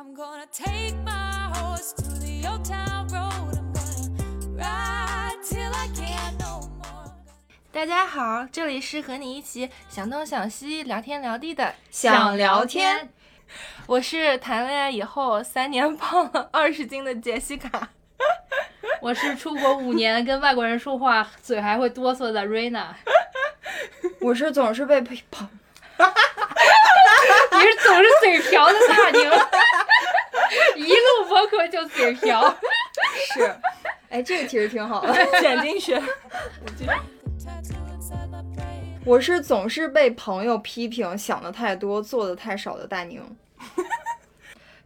I'm gonna take my horse to the old town road. I'm gonna ride till I can't no more. 大家好，这里是和你一起想东想西、聊天聊地的想聊天，我是谈恋爱以后三年胖了二十斤的杰西卡。我是出国五年跟外国人说话嘴还会哆嗦的瑞娜。我是总是被陪跑，你是总是嘴瓢的大宁，一录播客就嘴瓢。是，哎，这个其实挺好的。剪进去。我是总是被朋友批评想的太多，做的太少的大宁。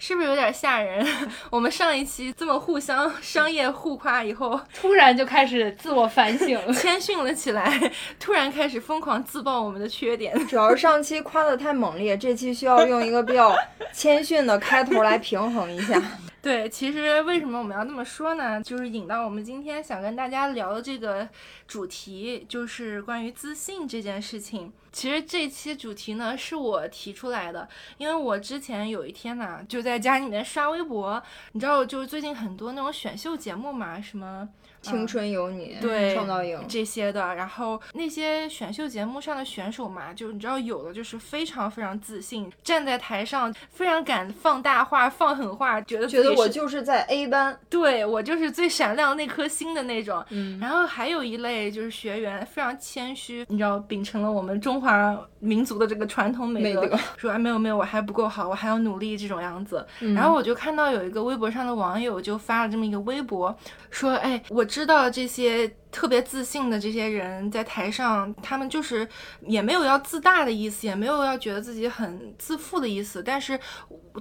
是不是有点吓人？我们上一期这么互相 商业互夸以后，突然就开始自我反省，谦逊了起来，突然开始疯狂自曝我们的缺点。主要是上期夸的太猛烈，这期需要用一个比较谦逊的开头来平衡一下。对，其实为什么我们要这么说呢？就是引到我们今天想跟大家聊的这个主题，就是关于自信这件事情。其实这期主题呢是我提出来的，因为我之前有一天呢就在家里面刷微博，你知道，就是最近很多那种选秀节目嘛，什么。青春有你，对创造营，这些的，然后那些选秀节目上的选手嘛，就你知道有的就是非常非常自信，站在台上非常敢放大话、放狠话，觉得觉得我就是在 A 班，对我就是最闪亮那颗星的那种。嗯然后还有一类就是学员非常谦虚，你知道，秉承了我们中华民族的这个传统美德，美德说啊没有没有，我还不够好，我还要努力这种样子。嗯然后我就看到有一个微博上的网友就发了这么一个微博，说，哎，我知道这些。特别自信的这些人在台上，他们就是也没有要自大的意思，也没有要觉得自己很自负的意思。但是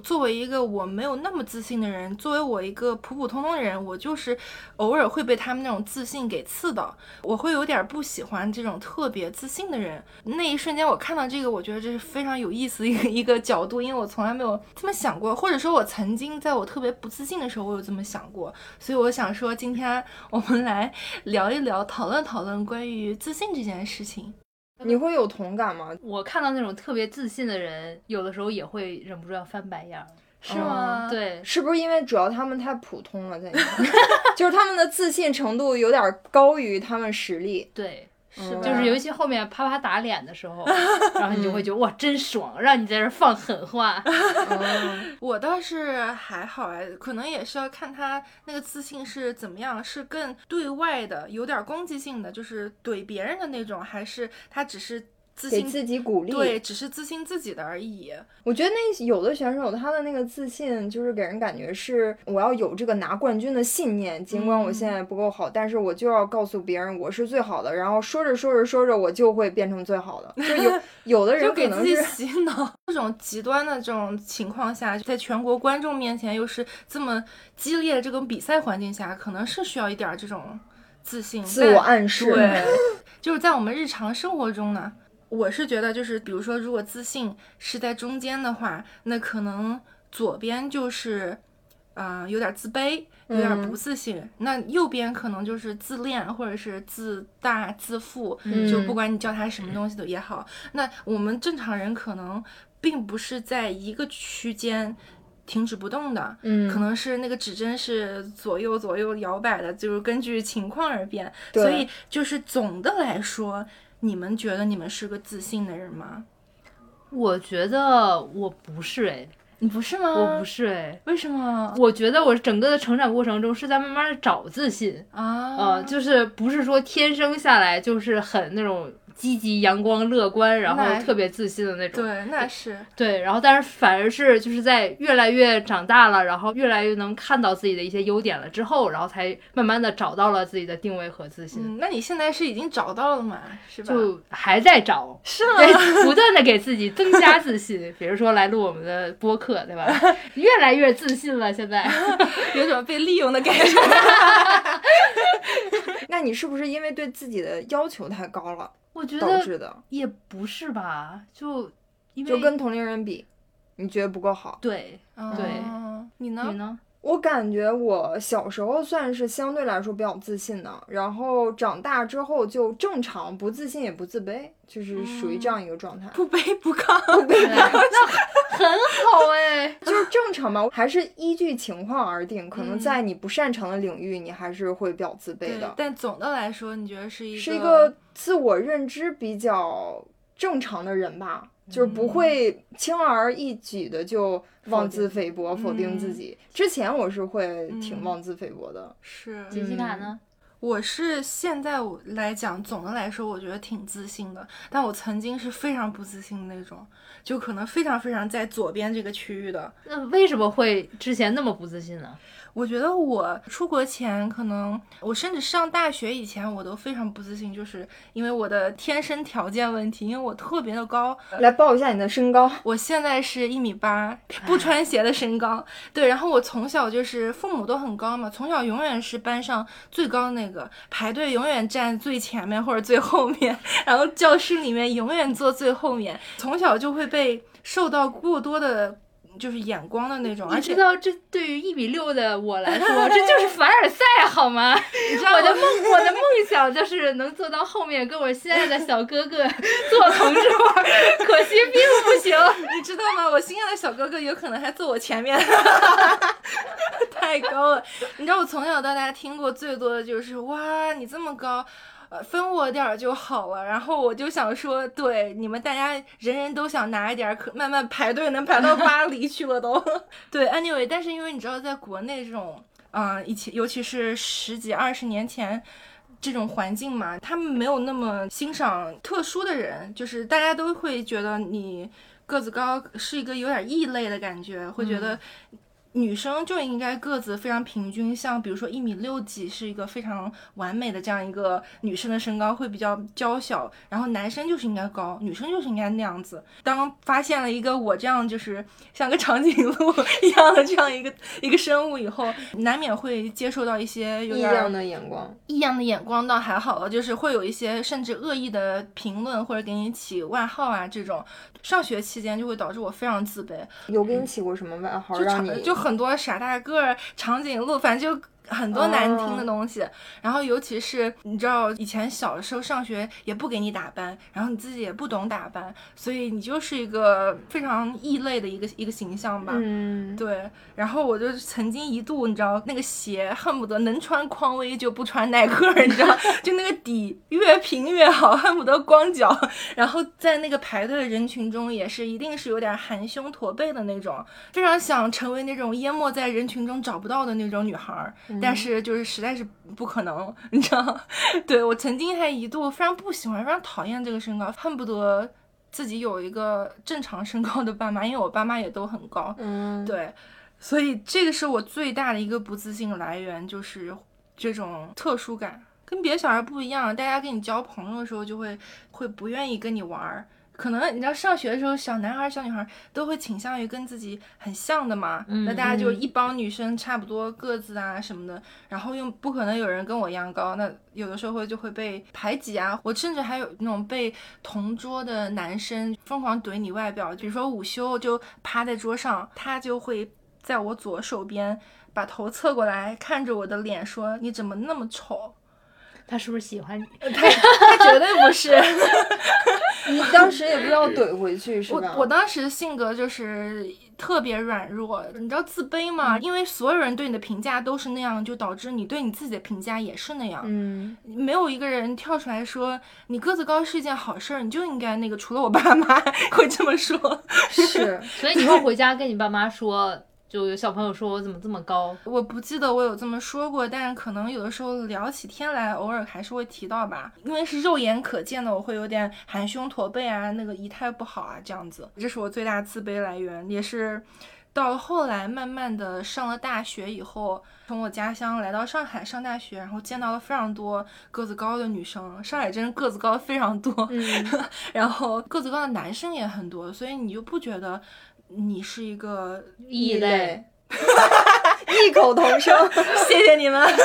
作为一个我没有那么自信的人，作为我一个普普通通的人，我就是偶尔会被他们那种自信给刺到，我会有点不喜欢这种特别自信的人。那一瞬间，我看到这个，我觉得这是非常有意思的一个 一个角度，因为我从来没有这么想过，或者说，我曾经在我特别不自信的时候，我有这么想过。所以我想说，今天我们来聊一聊，讨论讨论关于自信这件事情。你会有同感吗？我看到那种特别自信的人，有的时候也会忍不住要翻白眼儿。是吗？，对，是不是因为主要他们太普通了，在你看 就是他们的自信程度有点高于他们实力。对，是就是尤其后面啪啪打脸的时候，然后你就会觉得哇，真爽，让你在这儿放狠话。嗯，我倒是还好哎，可能也是要看他那个自信是怎么样，是更对外的，有点攻击性的，就是怼别人的那种，还是他只是自信给自己鼓励。对，只是自信自己的而已。我觉得那有的选手他的那个自信，就是给人感觉是我要有这个拿冠军的信念，尽管我现在不够好，但是我就要告诉别人我是最好的。然后说着说着说着，我就会变成最好的。就有 有的人可就给自己能是洗脑，这种极端的这种情况下，在全国观众面前又是这么激烈的这种比赛环境下，可能是需要一点儿这种自信、自我暗示。对，就是在我们日常生活中呢，我是觉得就是，比如说，如果自信是在中间的话，那可能左边就是，啊、有点自卑，有点嗯不自信；那右边可能就是自恋或者是自大、自负，嗯就不管你叫他什么东西都也好。那我们正常人可能并不是在一个区间。停止不动的，嗯可能是那个指针是左右左右摇摆的，就是根据情况而变。所以就是总的来说，你们觉得你们是个自信的人吗？我觉得我不是哎，你不是吗？我不，是哎。为什么我觉得我整个的成长过程中是在慢慢的找自信，啊？呃，就是不是说天生下来就是很那种积极、阳光、乐观，然后特别自信的那种。对，那是对，然后但是反而是就是在越来越长大了，然后越来越能看到自己的一些优点了之后，然后才慢慢的找到了自己的定位和自信，嗯，那你现在是已经找到了嘛？是吧？就还在找，是吗？对，不断的给自己增加自信，比如说来录我们的播客，对吧？越来越自信了，现在。有种被利用的感觉。那你是不是因为对自己的要求太高了导我觉得致的？也不是吧，就因为就跟同龄人比，你觉得不够好？对对对你呢？你呢？我感觉我小时候算是相对来说比较自信的，然后长大之后就正常，不自信也不自卑，就是属于这样一个状态，不卑不亢。不卑不亢，那很好哎，就是正常吧，还是依据情况而定。可能嗯在你不擅长的领域，你还是会比较自卑的，，但总的来说，你觉得是一个是一个自我认知比较正常的人吧。就是不会轻而易举的就妄自菲薄、否定自己。之前我是会挺嗯妄自菲薄的，是杰西卡呢？我是现在我来讲，总的来说，我觉得挺自信的。但我曾经是非常不自信的那种，就可能非常非常在左边这个区域的。那为什么会之前那么不自信呢？我觉得我出国前，可能我甚至上大学以前，我都非常不自信，就是因为我的天生条件问题，因为我特别的高，来报一下你的身高。我现在是一米八，不穿鞋的身高。对，然后我从小就是父母都很高嘛，从小永远是班上最高的那个，排队永远站最前面或者最后面，然后教室里面永远坐最后面，从小就会被受到过多的。就是眼光的那种，而且你知道，这对于一米六的我来说，这就是凡尔赛，好吗？你知道我的梦，我的梦想就是能坐到后面，跟我心爱的小哥哥 做同桌，可惜并不行。你知道吗？我心爱的小哥哥有可能还坐我前面，太高了。你知道我从小到大听过最多的就是哇，你这么高。呃，分我点儿就好了。然后我就想说，对你们大家人人都想拿一点儿，可慢慢排队能排到巴黎去了都。对，anyway，但是因为你知道，在国内这种，嗯、以前尤其是十几二十年前。这种环境嘛，他们没有那么欣赏特殊的人，就是大家都会觉得你个子高是一个有点异类的感觉，会觉得女生就应该个子非常平均，像比如说一米六几是一个非常完美的这样一个女生的身高，会比较娇小，然后男生就是应该高，女生就是应该那样子。当发现了一个我这样就是像个长颈鹿一样的这样一个一个生物以后，难免会接受到一些有点异样的眼光，异样的眼光倒还好了，就是会有一些甚至恶意的评论或者给你起外号啊，这种。上学期间就会导致我非常自卑，有给你起过什么外号就让你很多傻大个儿、长颈鹿，反正就。很多难听的东西，然后尤其是你知道，以前小的时候上学也不给你打扮，然后你自己也不懂打扮，所以你就是一个非常异类的一个一个形象吧。嗯，对，然后我就曾经一度，你知道，那个鞋恨不得能穿匡威就不穿耐克，你知道，就那个底越平越好，恨不得光脚。然后在那个排队的人群中，也是一定是有点含胸驼背的那种，非常想成为那种淹没在人群中找不到的那种女孩儿，但是就是实在是不可能，你知道？对我曾经还一度非常不喜欢，非常讨厌这个身高，恨不得。自己有一个正常身高的爸妈，因为我爸妈也都很高，嗯，对，所以这个是我最大的一个不自信来源，就是这种特殊感，跟别的小孩不一样。大家跟你交朋友的时候，就会会不愿意跟你玩儿。可能你知道上学的时候，小男孩儿、小女孩儿都会倾向于跟自己很像的嘛。嗯那大家就嗯一帮女生差不多个子啊什么的，然后又不可能有人跟我一样高，那有的时候会就会被排挤啊。我甚至还有那种被同桌的男生疯狂怼你外表，比如说午休就趴在桌上，他就会在我左手边把头侧过来看着我的脸说：“你怎么那么丑他是不是喜欢你？？” 他他绝对不是。你当时也不知道怼回去是我吧？我当时性格就是特别软弱，你知道自卑吗？因为所有人对你的评价都是那样，就导致你对你自己的评价也是那样。嗯，没有一个人跳出来说你个子高是一件好事儿，你就应该那个。除了我爸妈 会这么说，是，所以你会回家跟你爸妈说，就有小朋友说我怎么这么高？我不记得我有这么说过，但是可能有的时候聊起天来，偶尔还是会提到吧。因为是肉眼可见的，我会有点含胸驼背啊，那个仪态不好啊，这样子，这是我最大自卑来源，也是。到了后来，慢慢的上了大学以后，从我家乡来到上海上大学，然后见到了非常多个子高的女生。上海真是个子高的非常多，嗯，然后个子高的男生也很多，所以你就不觉得你是一个异类，异口同声。谢谢你们。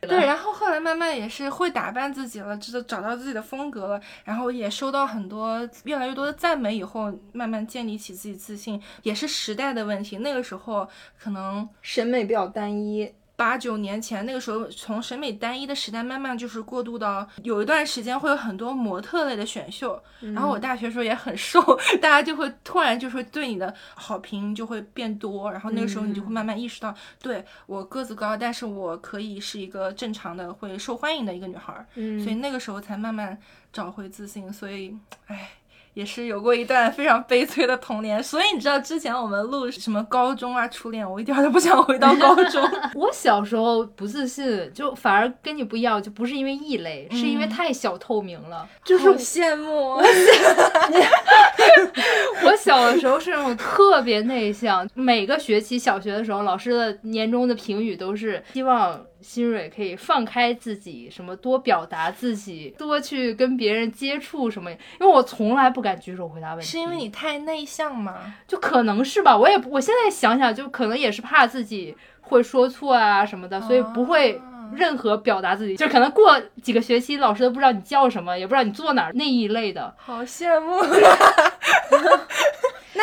对，然后后来慢慢也是会打扮自己了，知道找到自己的风格了，然后也收到很多越来越多的赞美，以后慢慢建立起自己自信，也是时代的问题。那个时候可能审美比较单一。八九年前那个时候，从审美单一的时代慢慢就是过渡到有一段时间会有很多模特类的选秀，然后我大学时候也很瘦，大家就会突然就会对你的好评就会变多，然后那个时候你就会慢慢意识到，对我个子高，但是我可以是一个正常的会受欢迎的一个女孩儿，嗯。所以那个时候才慢慢找回自信，所以，唉。也是有过一段非常悲催的童年，所以你知道之前我们录什么高中啊初恋，我一点儿都不想回到高中。我小时候不自信，就反而跟你不一样，就不是因为异类，是因为嗯太小透明了。就是好羡慕，我小的时候是那种特别内向，每个学期小学的时候，老师的年终的评语都是希望新蕊可以放开自己，什么多表达自己，多去跟别人接触什么。因为我从来不敢举手回答问题，是因为你太内向吗？就可能是吧，我也我现在想想，就可能也是怕自己会说错啊什么的，所以不会啊任何表达自己，就可能过几个学期，老师都不知道你叫什么，也不知道你坐哪儿那一类的。好羡慕。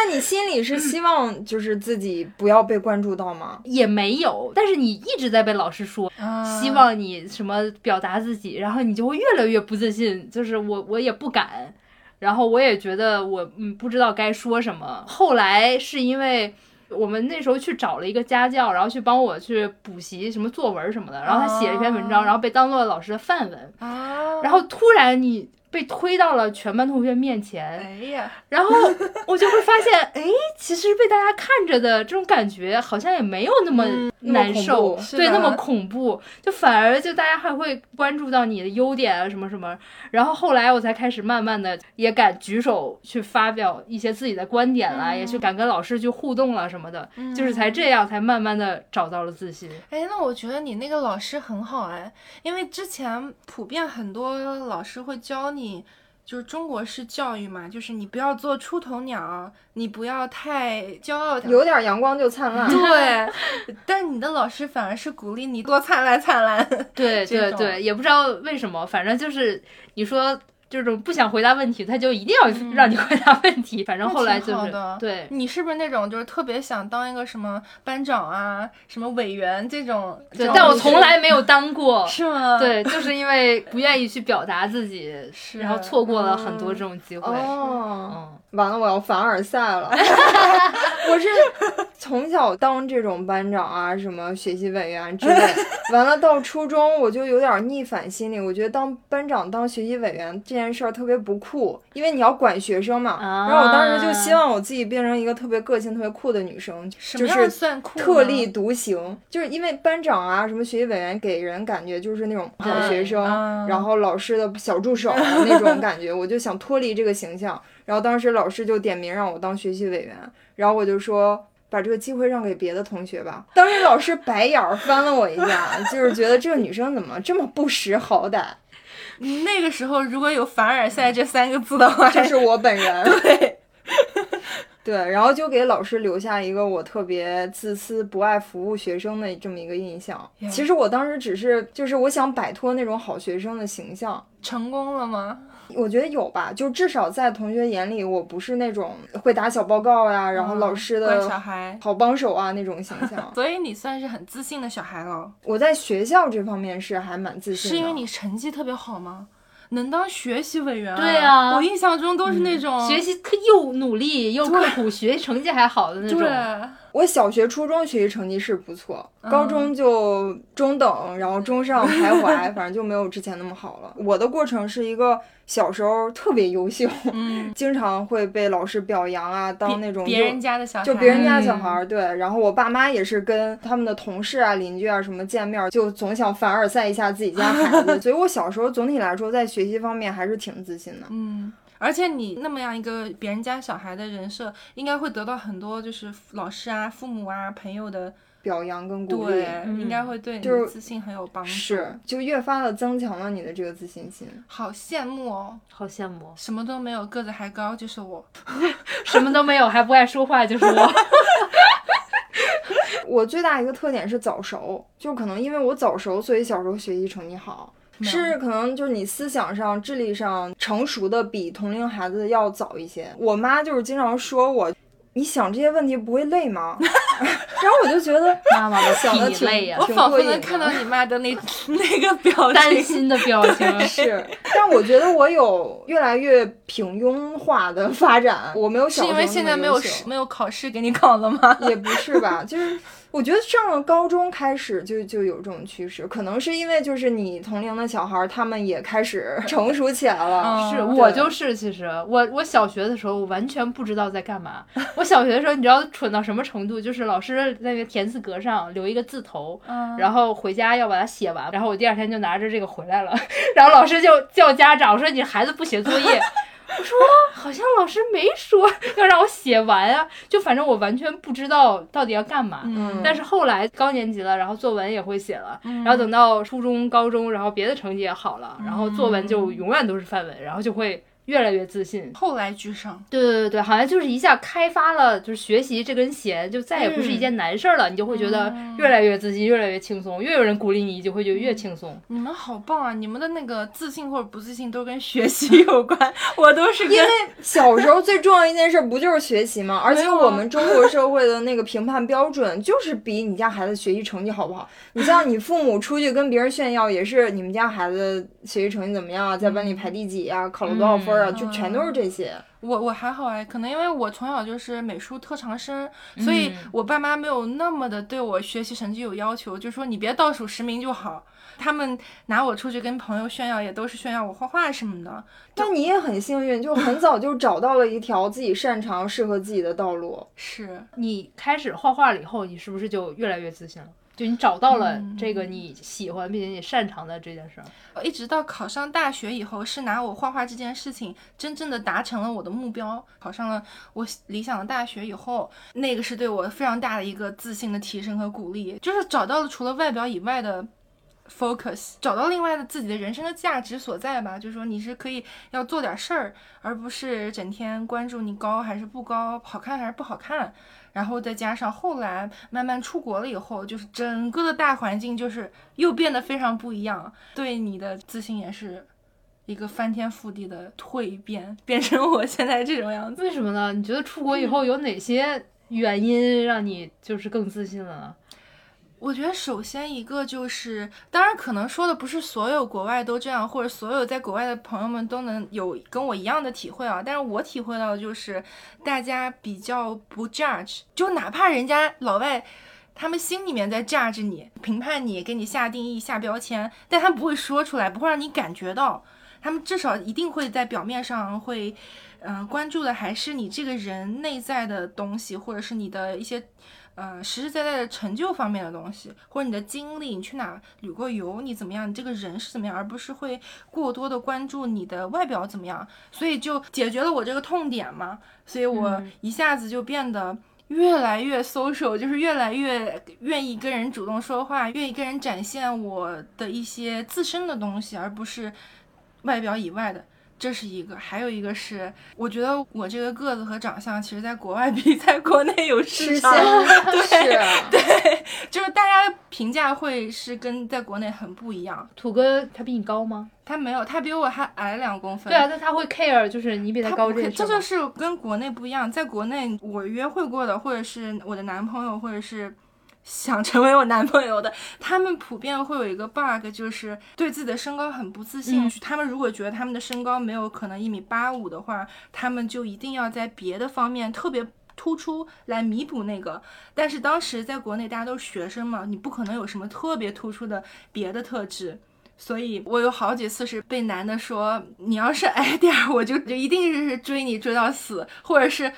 那你心里是希望就是自己不要被关注到吗？也没有，但是你一直在被老师说，啊希望你什么表达自己，然后你就会越来越不自信，就是我我也不敢，然后我也觉得我嗯不知道该说什么。后来是因为我们那时候去找了一个家教，然后去帮我去补习什么作文什么的，然后他写了一篇文章，哦然后被当做老师的范文，啊，然后突然你被推到了全班同学面前，哎呀，然后我就会发现，哎，其实被大家看着的这种感觉，好像也没有那么难受，怖对，那么恐怖，就反而就大家还会关注到你的优点啊，什么什么。然后后来我才开始慢慢的也敢举手去发表一些自己的观点啦，也去敢跟老师去互动了什么的，就是才这样才慢慢的找到了自信。哎，那我觉得你那个老师很好哎，因为之前普遍很多老师会教你，就是中国式教育嘛，就是你不要做出头鸟，你不要太骄傲。有点阳光就灿烂。对，但你的老师反而是鼓励你多灿烂灿烂。对对对，也不知道为什么，反正就是你说。这种不想回答问题，他就一定要让你回答问题。反正后来就是对，你是不是那种就是特别想当一个什么班长啊、什么委员这种？对但我从来没有当过。是吗？，对，就是因为不愿意去表达自己，是然后错过了很多这种机会。哦，嗯，完了，我要凡尔赛了。我是从小当这种班长啊，什么学习委员之类。完了到初中，我就有点逆反心理。我觉得当班长、当学习委员这件事儿特别不酷，因为你要管学生嘛。啊然后我当时就希望我自己变成一个特别个性、特别酷的女生，就是算酷？特立独行。就是因为班长啊，什么学习委员给人感觉就是那种好学生，嗯然后老师的小助手那种感觉，我就想脱离这个形象。然后当时老师就点名让我当学习委员，然后我就说。把这个机会让给别的同学吧。当时老师白眼儿翻了我一下，就是觉得这个女生怎么这么不识好歹，那个时候如果有凡尔赛这三个字的话，就是我本人。对，对，然后就给老师留下一个我特别自私、不爱服务学生的这么一个印象。其实我当时只是就是我想摆脱那种好学生的形象。成功了吗？我觉得有吧，就至少在同学眼里，我不是那种会打小报告呀，然后老师的乖小孩，好帮手啊那种形象。所以你算是很自信的小孩了，我在学校这方面是还蛮自信的，是因为你成绩特别好吗？能当学习委员、对啊我印象中都是那种、学习刻又努力又刻苦，学习成绩还好的那种。对，我小学、初中学习成绩是不错，嗯高中就中等，然后中上徘徊，反正就没有之前那么好了。我的过程是一个小时候特别优秀，嗯，经常会被老师表扬啊，当那种别优人家的小孩，就别人家小嗯孩儿，对，然后我爸妈也是跟他们的同事啊、邻居啊什么见面，就总想凡尔赛一下自己家孩子，所以我小时候总体来说在学习方面还是挺自信的。嗯，而且你那么样一个别人家小孩的人设，应该会得到很多就是老师啊、父母啊、朋友的表扬跟鼓励应该会对你的自信很有帮助。是，就越发的增强了你的这个自信心。好羡慕哦，好羡慕，什么都没有，个子还高，就是我。什么都没有还不爱说话，就是我。我最大一个特点是早熟，就可能因为我早熟，所以小时候学习成绩好。是可能就是你思想上、智力上成熟的比同龄孩子要早一些。我妈就是经常说我，你想这些问题不会累吗？然后我就觉得妈妈的想的挺累呀我仿佛能看到你妈的那 那个表情担。心的表情。是，但我觉得我有越来越平庸化的发展，我没有是因为现在没有没有考试给你考了吗？也不是吧，就是我觉得上了高中开始就就有这种趋势，可能是因为就是你同龄的小孩儿他们也开始 成熟起来了。嗯是我就是，其实我我小学的时候，我完全不知道在干嘛。我小学的时候，你知道蠢到什么程度？就是老师在那个田字格上留一个字头，嗯然后回家要把它写完，然后我第二天就拿着这个回来了，然后老师就叫家长说你孩子不写作业。我说好像老师没说 要让我写完啊，就反正我完全不知道到底要干嘛。嗯。但是后来高年级了，然后作文也会写了，然后等到初中、高中，然后别的成绩也好了，然后作文就永远都是范文，然后就会越来越自信。后来居上，对对对对，好像就是一下开发了，就是学习这根弦，就再也不是一件难事儿了，你就会觉得越来越自信，越来越轻松，越有人鼓励你，你就会觉得越轻松。你们好棒啊！你们的那个自信或者不自信都跟学习有关，我都是因为小时候最重要一件事不就是学习吗？而且我们中国社会的那个评判标准就是比你家孩子学习成绩好不好。你像你父母出去跟别人炫耀，也是你们家孩子学习成绩怎么样啊，在班里排第几啊，考了多少分啊，就全都是这些。我我还好哎，可能因为我从小就是美术特长生，所以我爸妈没有那么的对我学习成绩有要求，就说你别倒数十名就好。他们拿我出去跟朋友炫耀，也都是炫耀我画画什么的。但你也很幸运，就很早就找到了一条自己擅长、适合自己的道路。是，你开始画画了以后，你是不是就越来越自信了？就你找到了这个你喜欢并且你擅长的这件事儿。一直到考上大学以后，是拿我画画这件事情真正的达成了我的目标，考上了我理想的大学以后，那个是对我非常大的一个自信的提升和鼓励，就是找到了除了外表以外的 focus，找到另外的自己的人生的价值所在吧。就是说你是可以要做点事儿，而不是整天关注你高还是不高，好看还是不好看。然后再加上后来慢慢出国了以后，就是整个的大环境就是又变得非常不一样，对你的自信也是一个翻天覆地的蜕变，变成我现在这种样子。为什么呢？你觉得出国以后有哪些原因让你就是更自信了呢？我觉得首先一个就是，当然可能说的不是所有国外都这样，或者所有在国外的朋友们都能有跟我一样的体会啊。但是我体会到的就是，大家比较不 judge，就哪怕人家老外。他们心里面在 judge 你、评判你、给你下定义、下标签，但他们不会说出来，不会让你感觉到。他们至少一定会在表面上会，嗯、关注的还是你这个人内在的东西，或者是你的一些呃实实在在的成就方面的东西，或者你的经历，你去哪旅过游，你怎么样，你这个人是怎么样，而不是会过多的关注你的外表怎么样。所以就解决了我这个痛点嘛，所以我嗯一下子就变得。越来越 social，就是越来越愿意跟人主动说话，愿意跟人展现我的一些自身的东西，而不是外表以外的。这是一个，还有一个是，我觉得我这个个子和长相，其实在国外比 在国内有市实场。现是，对，就是大家的评价会是跟在国内很不一样。土哥他比你高吗？他没有，他比我还矮两公分。对啊，但他会 care 就是你比他高他不会，这件事吗这就是跟国内不一样。在国内，我约会过的，或者是我的男朋友，或者是想成为我男朋友的，他们普遍会有一个 bug，就是对自己的身高很不自信。嗯他们如果觉得他们的身高没有可能一米八五的话，他们就一定要在别的方面特别。突出来弥补那个，但是当时在国内大家都是学生嘛，你不可能有什么特别突出的别的特质，所以我有好几次是被男的说，你要是矮点儿，我就就一定是追你追到死，或者是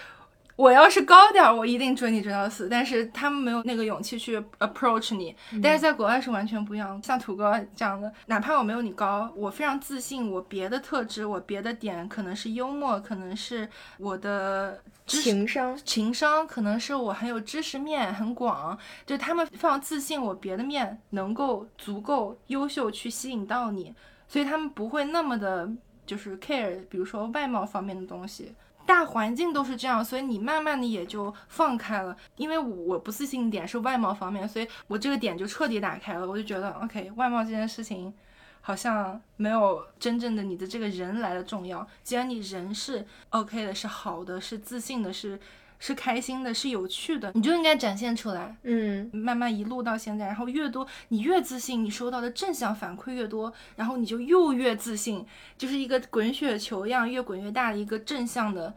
我要是高点儿，我一定追你追到死。但是他们没有那个勇气去 approach 你，但是在国外是完全不一样。像土哥讲的，哪怕我没有你高，我非常自信，我别的特质，我别的点可能是幽默，可能是我的情商。情商可能是我很有知识面很广，就他们非常自信，我别的面能够足够优秀去吸引到你，所以他们不会那么的，就是 care，比如说外貌方面的东西。大环境都是这样，所以你慢慢的也就放开了。因为我不自信点是外貌方面，所以我这个点就彻底打开了。我就觉得，OK，外貌这件事情好像没有真正的你的这个人来的重要。既然你人是 OK 的，是好的，是自信的，是是开心的，是有趣的，你就应该展现出来。嗯，慢慢一路到现在，然后越多你越自信，你收到的正向反馈越多，然后你就又越自信，就是一个滚雪球一样越滚越大的一个正向的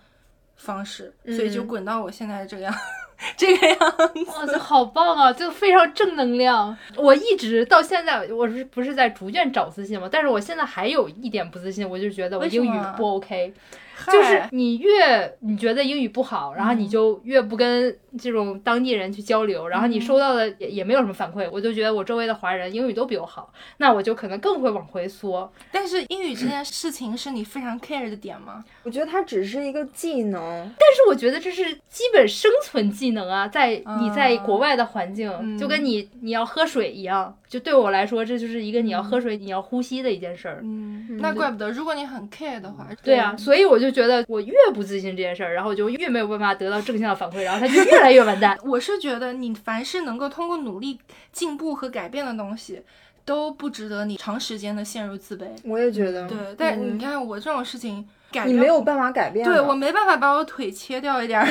方式，所以就嗯滚到我现在这个样，这个样子。哇，这好棒啊！就非常正能量。我一直到现在，我是不是在逐渐找自信嘛？但是我现在还有一点不自信，我就觉得我英语不 OK。就是你越你觉得英语不好，然后你嗯。就越不跟这种当地人去交流，然后你嗯收到的也也没有什么反馈，我就觉得我周围的华人英语都比我好，那我就可能更会往回缩。但是英语这件事情是你非常 care 的点吗？我觉得它只是一个技能，但是我觉得这是基本生存技能啊，在你在国外的环境，嗯就跟你你要喝水一样，就对我来说，这就是一个你要喝水、你要呼吸的一件事儿。嗯，那怪不得，如果你很 care 的话，对啊，所以我就觉得我越不自信这件事儿，然后我就越没有办法得到正向的反馈，然后他就越来越完蛋。我是觉得你凡是能够通过努力进步和改变的东西，都不值得你长时间的陷入自卑。我也觉得。对，但嗯你看我这种事情，改你没有办法改变，对我没办法把我腿切掉一点儿？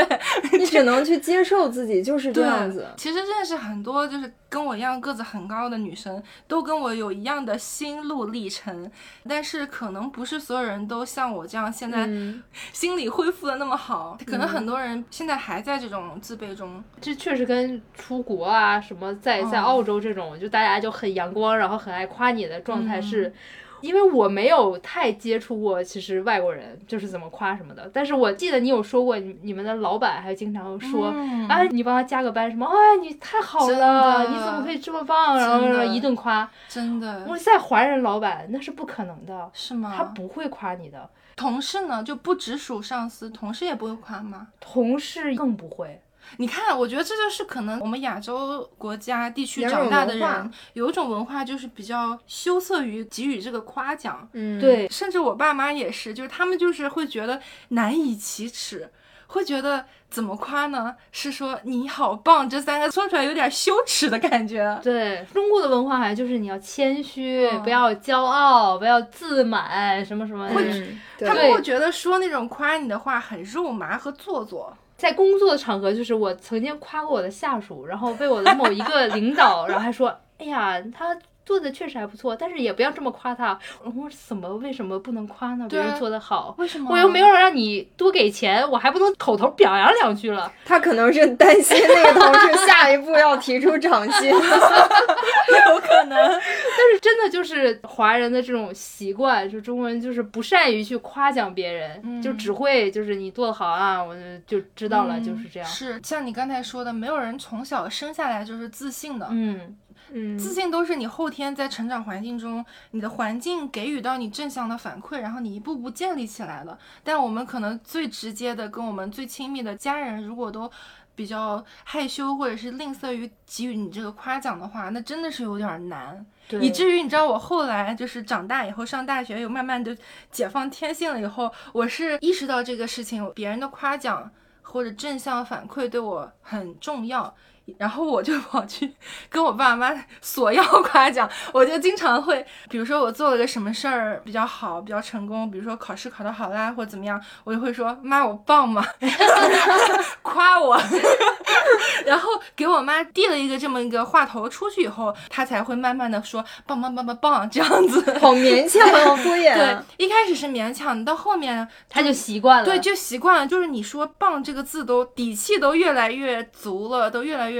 你只能去接受自己就是这样子。其实认识很多就是跟我一样个子很高的女生，都跟我有一样的心路历程，但是可能不是所有人都像我这样现在嗯，心理恢复的那么好，可能很多人现在还在这种自卑中。这确实跟出国啊什么在在哦澳洲这种，就大家就很阳光，然后很爱夸你的状态嗯是。因为我没有太接触过，其实外国人就是怎么夸什么的。但是我记得你有说过，你你们的老板还经常说，嗯哎，你帮他加个班什么，哎，你太好了，你怎么可以这么棒？然后一顿夸。真的我在华人老板那是不可能的，是吗？他不会夸你的，同事呢就不直属上司，同事也不会夸吗？同事更不会。你看，我觉得这就是可能我们亚洲国家地区长大的人有一种文化，就是比较羞涩于给予这个夸奖。嗯，对，甚至我爸妈也是，就是他们就是会觉得难以启齿，会觉得怎么夸呢？是说你好棒这三个说出来有点羞耻的感觉。对，中国的文化好像就是你要谦虚，嗯不要骄傲，不要自满，什么什么的。嗯，对他们会觉得说那种夸你的话很肉麻和做作。在工作的场合，就是我曾经夸过我的下属，然后被我的某一个领导，然后还说：“哎呀，他做的确实还不错，但是也不要这么夸他。”我说：“怎么为什么不能夸呢？别人做的好。”为什么？我又没有让你多给钱，我还不能口头表扬两句了。他可能是担心那个同事下一步要提出涨薪。有可能。但是真的就是华人的这种习惯，就中国人就是不善于去夸奖别人，嗯就只会就是你做的好啊，我就知道了，就是这样。是像你刚才说的，没有人从小生下来就是自信的。嗯，嗯，自信都是你后天在成长环境中，你的环境给予到你正向的反馈，然后你一步步建立起来的。但我们可能最直接的跟我们最亲密的家人，如果都比较害羞或者是吝啬于给予你这个夸奖的话，那真的是有点儿难。以至于你知道，我后来就是长大以后上大学，有慢慢的解放天性了以后，我是意识到这个事情，别人的夸奖或者正向反馈对我很重要。然后我就跑去跟我爸妈索要 夸奖，我就经常会，比如说我做了个什么事儿比较好，比较成功，比如说考试考得好啦，或者怎么样，我就会说妈我棒嘛？夸我，然后给我妈递了一个这么一个话头出去以后，她才会慢慢的说棒棒棒棒棒这样子。好勉强，好敷衍。对，一开始是勉强，到后面她就习惯了。对，就习惯了，就是你说“棒”这个字都底气都越来越足了，都越来越，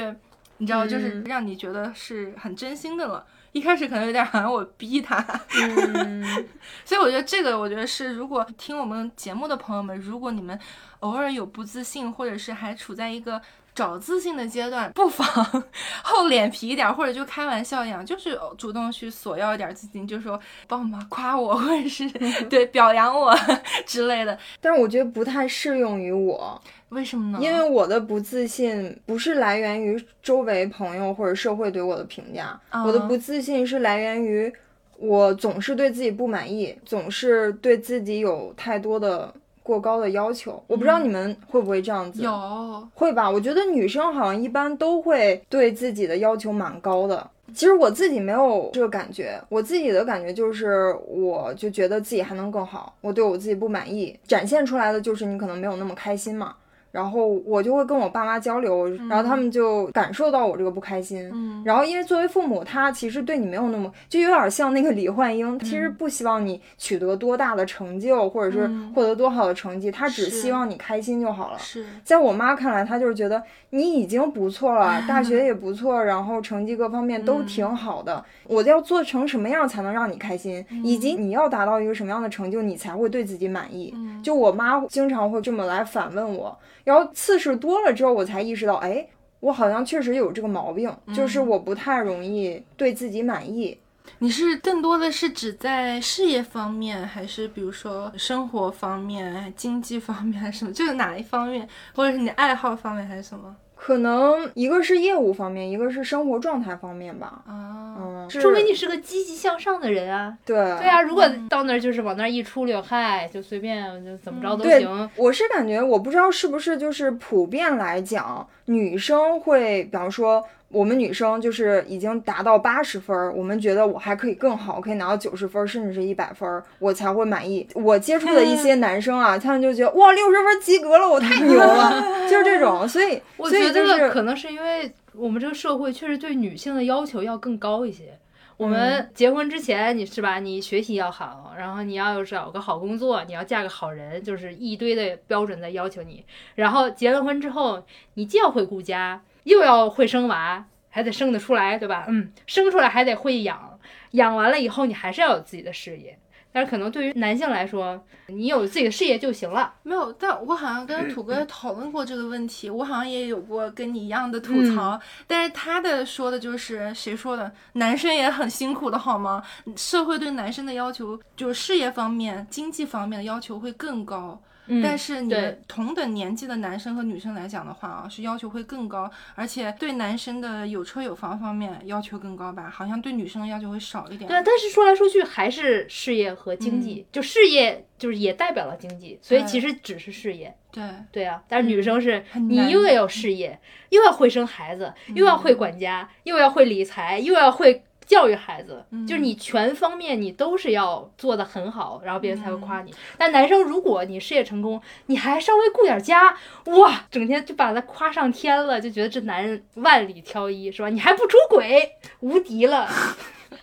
你知道，就是嗯。让你觉得是很真心的了。一开始可能有点好像我逼他，嗯，所以我觉得这个，我觉得是如果听我们节目的朋友们，如果你们偶尔有不自信，或者是还处在一个找自信的阶段，不妨 厚脸皮一点，或者就开玩笑一样，就是主动去索要一点自信，就说帮忙夸我，或者是 对表扬我 之类的。但是我觉得不太适用于我，为什么呢？因为我的不自信不是来源于周围朋友或者社会对我的评价，啊我的不自信是来源于我总是对自己不满意，总是对自己有太多的过高的要求。我不知道你们会不会这样子，有，会吧？我觉得女生好像一般都会对自己的要求蛮高的。其实我自己没有这个感觉，我自己的感觉就是，我就觉得自己还能更好，我对我自己不满意，展现出来的就是你可能没有那么开心嘛。然后我就会跟我爸妈交流，然后他们就感受到我这个不开心。嗯，然后因为作为父母，他其实对你没有那么，就有点像那个李焕英，其实不希望你取得多大的成就，或者是嗯获得多好的成绩，他只希望你开心就好了。是，在我妈看来，她就是觉得你已经不错了，大学 也不错，然后成绩各方面都挺好的。我要做成什么样才能让你开心，以及你要达到一个什么样的成就，你才会对自己满意。就我妈经常会这么来反问我，然后次数多了之后，我才意识到，哎，我好像确实有这个毛病，就是我不太容易对自己满意。你是更多的是指在事业方面，还是比如说生活方面、经济方面，还是什么？就是哪一方面，或者是你的爱好方面，还是什么？可能一个是业务方面，一个是生活状态方面吧。啊，嗯，说明你是个积极向上的人啊。对对啊，如果到那儿就是往那儿一出溜，嗨，就随便就怎么着都对行。我是感觉，我不知道是不是就是普遍来讲，女生会，比方说我们女生就是已经达到八十分儿，我们觉得我还可以更好，可以拿到九十分，甚至是一百分儿，我才会满意。我接触的一些男生啊，他们就觉得哇，六十分及格了，我太牛了，就是这种。所以，我觉得就是可能是因为我们这个社会确实对女性的要求要更高一些。我嗯们结婚之前，你是吧？你学习要好，然后你要找个好工作，你要嫁个好人，就是一堆的标准在要求你。然后结了婚之后，你既要会顾家，又要会生娃，还得生得出来，对吧？嗯，生出来还得会养，养完了以后你还是要有自己的事业。但是可能对于男性来说，你有自己的事业就行了。没有，但我好像跟土哥讨论过这个问题，我好像也有过跟你一样的吐嗯槽，但是他的说的就是谁说的，男生也很辛苦的好吗？社会对男生的要求，就是事业方面、经济方面的要求会更高。嗯但是你们同等年纪的男生和女生来讲的话啊，是要求会更高，而且对男生的有车有房方面要求更高吧？好像对女生的要求会少一点。对啊，但是说来说去还是事业和经济，就事业就是也代表了经济，所以其实只是事业。对对啊，但是女生是你又要有事业，又要会生孩子，又要会管家，又要会理财，又要会教育孩子，就是你全方面你都是要做的很好，然后别人才会夸你。但男生如果你事业成功，你还稍微顾点家，哇，整天就把他夸上天了，就觉得这男人万里挑一，是吧？你还不出轨，无敌了。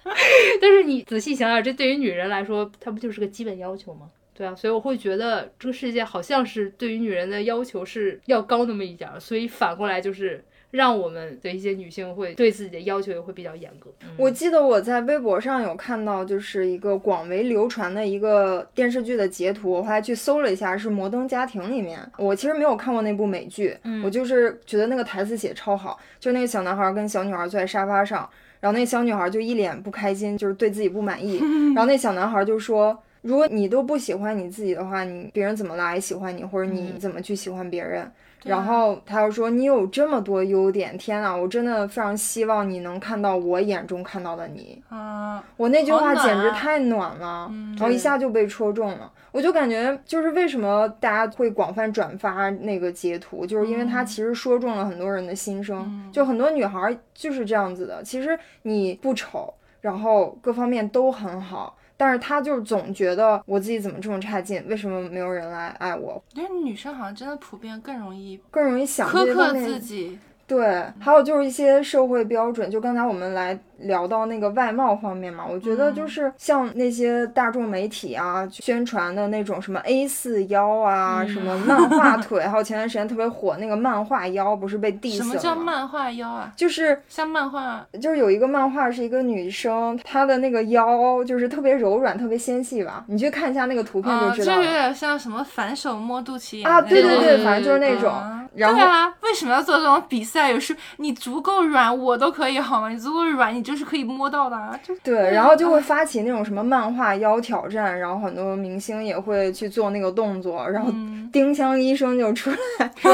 但是你仔细想想，这对于女人来说，它不就是个基本要求吗？对啊，所以我会觉得这个世界好像是对于女人的要求是要高那么一点儿，所以反过来就是让我们的一些女性会对自己的要求也会比较严格。嗯我记得我在微博上有看到，就是一个广为流传的一个电视剧的截图，我后来去搜了一下，是《摩登家庭》里面。我其实没有看过那部美剧，我就是觉得那个台词写超好，就那个小男孩跟小女孩坐在沙发上，然后那小女孩就一脸不开心，就是对自己不满意，然后那小男孩就说。如果你都不喜欢你自己的话，你别人怎么来喜欢你，或者你怎么去喜欢别人？然后他又说：“你有这么多优点，天呐，我真的非常希望你能看到我眼中看到的你。啊，”我那句话简直啊太暖了，嗯然后一下就被戳中了。我就感觉，就是为什么大家会广泛转发那个截图，就是因为嗯它其实说中了很多人的心声。就很多女孩儿就是这样子的，其实你不丑，然后各方面都很好。但是她就是总觉得我自己怎么这么差劲，为什么没有人来爱我？我觉得女生好像真的普遍更容易更容易想苛刻自己。对，还有就是一些社会标准，就刚才我们来聊到那个外貌方面嘛，我觉得就是像那些大众媒体啊宣传的那种什么 A 四腰啊，什么漫画 腿，还有前段时间特别火那个漫画腰，不是被 diss 什么？叫漫画腰啊？就是像漫画就是有一个漫画是一个女生，她的那个腰就是特别柔软、特别纤细吧，你去看一下那个图片啊，就知道了。这有点像什么反手摸肚脐眼啊，对对对，反正就是那种。啊然后对啊，为什么要做这种比赛？有时你足够软，我都可以好吗？你足够软，你就是可以摸到的啊。就对，然后就会发起那种什么漫画腰挑战，然后很多明星也会去做那个动作，然后嗯丁香医生就出来，说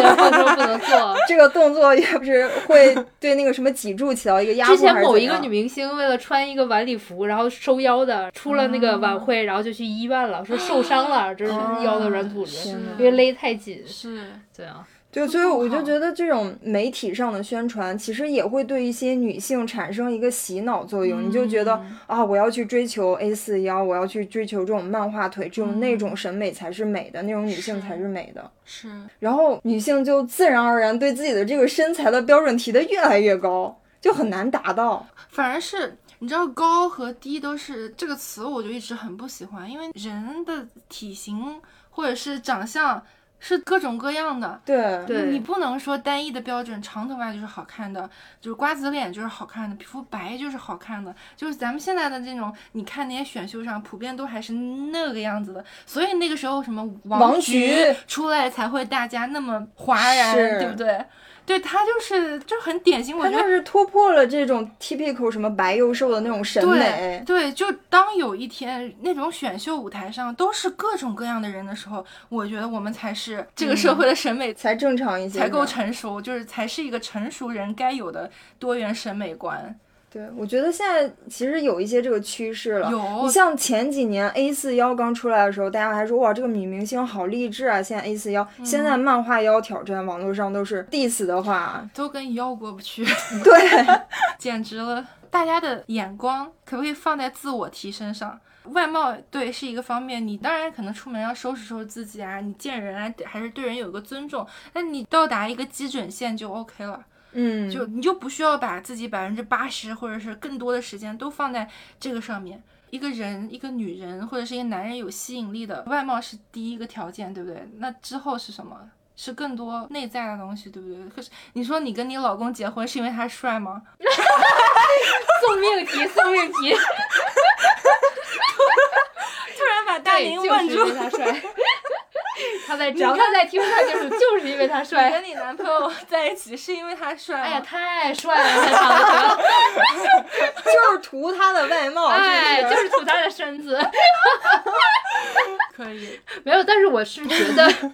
不能做。这个动作也不是会对那个什么脊柱起到一个压迫之前某一个女明星为了穿一个晚礼服，然后收腰的，出了那个晚会，然后就去医院了，说受伤了，这是腰的软组织，因为勒太紧。是对啊，对，所以我就觉得这种媒体上的宣传，其实也会对一些女性产生一个洗脑作用。你就觉得啊，我要去追求 A 四腰，我要去追求这种漫画腿，这种那种审美才是美的，那种女性才是美的。是，然后女性就自然而然对自己的这个身材的标准提得越来越高，就很难达到。反而是你知道高和低都是这个词，我就一直很不喜欢，因为人的体型或者是长相是各种各样的。对对你不能说单一的标准，长头发就是好看的，就是瓜子脸就是好看的，皮肤白就是好看的，就是咱们现在的这种，你看那些选秀上，普遍都还是那个样子的，所以那个时候什么王菊菊出来才会大家那么哗然，对不对？对他就是就很典型，我觉得是突破了这种 typical 什么白又瘦的那种审美。对，就当有一天那种选秀舞台上都是各种各样的人的时候，我觉得我们才是这个社会的审美才正常一些，才够成熟，就是才是一个成熟人该有的多元审美观。对，我觉得现在其实有一些这个趋势了。有你像前几年 A 四腰刚出来的时候，大家还说哇，这个女明星好励志啊！现在 A 四腰，现在漫画腰挑战，网络上都是 diss 的话，都跟腰过不去，对，简直了！大家的眼光可不可以放在自我提升上？外貌对是一个方面，你当然可能出门要收拾收拾自己啊，你见人啊还是对人有个尊重，那你到达一个基准线就 OK 了。嗯，就你就不需要把自己百分之八十或者是更多的时间都放在这个上面。一个人、一个女人或者是一个男人有吸引力的外貌是第一个条件，对不对？那之后是什么？是更多内在的东西，对不对？可是你说你跟你老公结婚是因为他帅吗？送命题，送命题，把大对，宁问住就是因为。他帅。他在只要他在听他节目，就是因为他你帅。跟你男朋友在一起是因为他帅吗？哎呀，太帅了，他长得可，就是图他的外貌，哎，就是是图他的身子。可以，没有，但是我是觉得，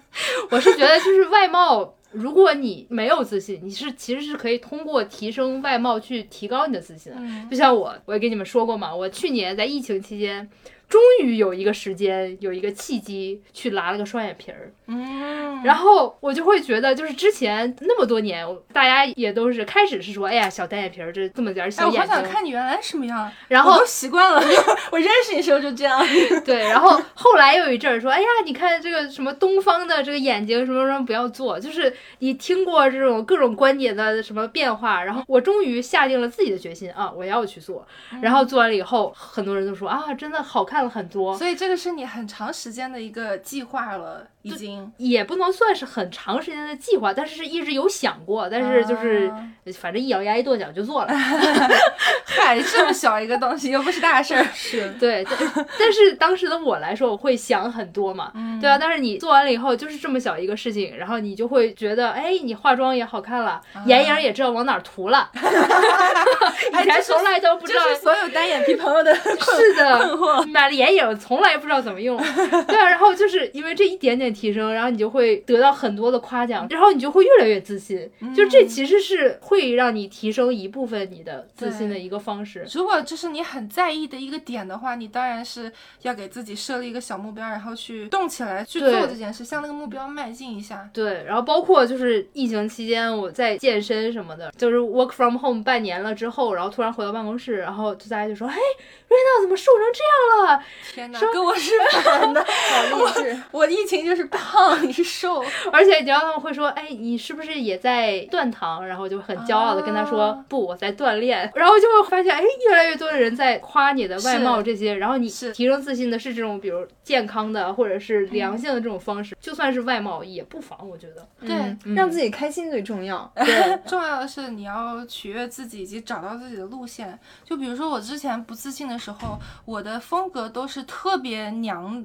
我是觉得就是外貌，如果你没有自信，你是其实是可以通过提升外貌去提高你的自信的。嗯就像我，我也跟你们说过嘛，我去年在疫情期间，终于有一个时间，有一个契机去拉了个双眼皮儿，嗯，然后我就会觉得，就是之前那么多年，大家也都是开始是说，哎呀，小单眼皮儿，这这么点儿哎，小眼睛，我好想看你原来什么样，然后习惯了。我认识你时候就这样。对，然后后来有一阵儿说，哎呀，你看这个什么东方的这个眼睛什么什么不要做，就是你听过这种各种观点的什么变化，然后我终于下定了自己的决心啊，我要去做。然后做完了以后，很多人都说啊，真的好看了很多，所以这个是你很长时间的一个计划了，已经。也不能算是很长时间的计划，但是是一直有想过，但是就是、啊反正一咬牙一跺脚就做了。嗨，这么小一个东西又不是大事儿。是对，但但是当时的我来说，我会想很多嘛，对啊。但是你做完了以后，就是这么小一个事情，然后你就会觉得，哎，你化妆也好看了，眼影也知道往哪儿涂了，以前从来都不知道。所有单眼皮朋友的是的，买了眼影从来不知道怎么用，对啊，然后就是因为这一点点提升，然后你就会得到很多的夸奖，然后你就会越来越自信，就这其实是会让你提升一部分你的自信的一个方式。如果这是你很在意的一个点的话，你当然是要给自己设立一个小目标，然后去动起来去做这件事，向那个目标迈进一下。对，然后包括就是疫情期间我在健身什么的，就是 work from home 半年了之后，然后突然回到办公室，然后就大家就说：“嘿，瑞娜怎么瘦成这样了天哪，跟我是反的。好励志。我疫情就是胖，你是瘦。”而且你知道他们会说：“哎，你是不是也在断糖？”然后就很骄傲的跟他说：“啊不，我在锻炼。”然后就会发现，哎，越来越多的人在夸你的外貌这些，然后你是提升自信的是这种比如健康的或者是良性的这种方式，就算是外貌也不妨，我觉得。对，嗯让自己开心最重要。对，重要的是你要取悦自己以及找到自己的路线。就比如说我之前不自信的时候，我的风格都是特别娘、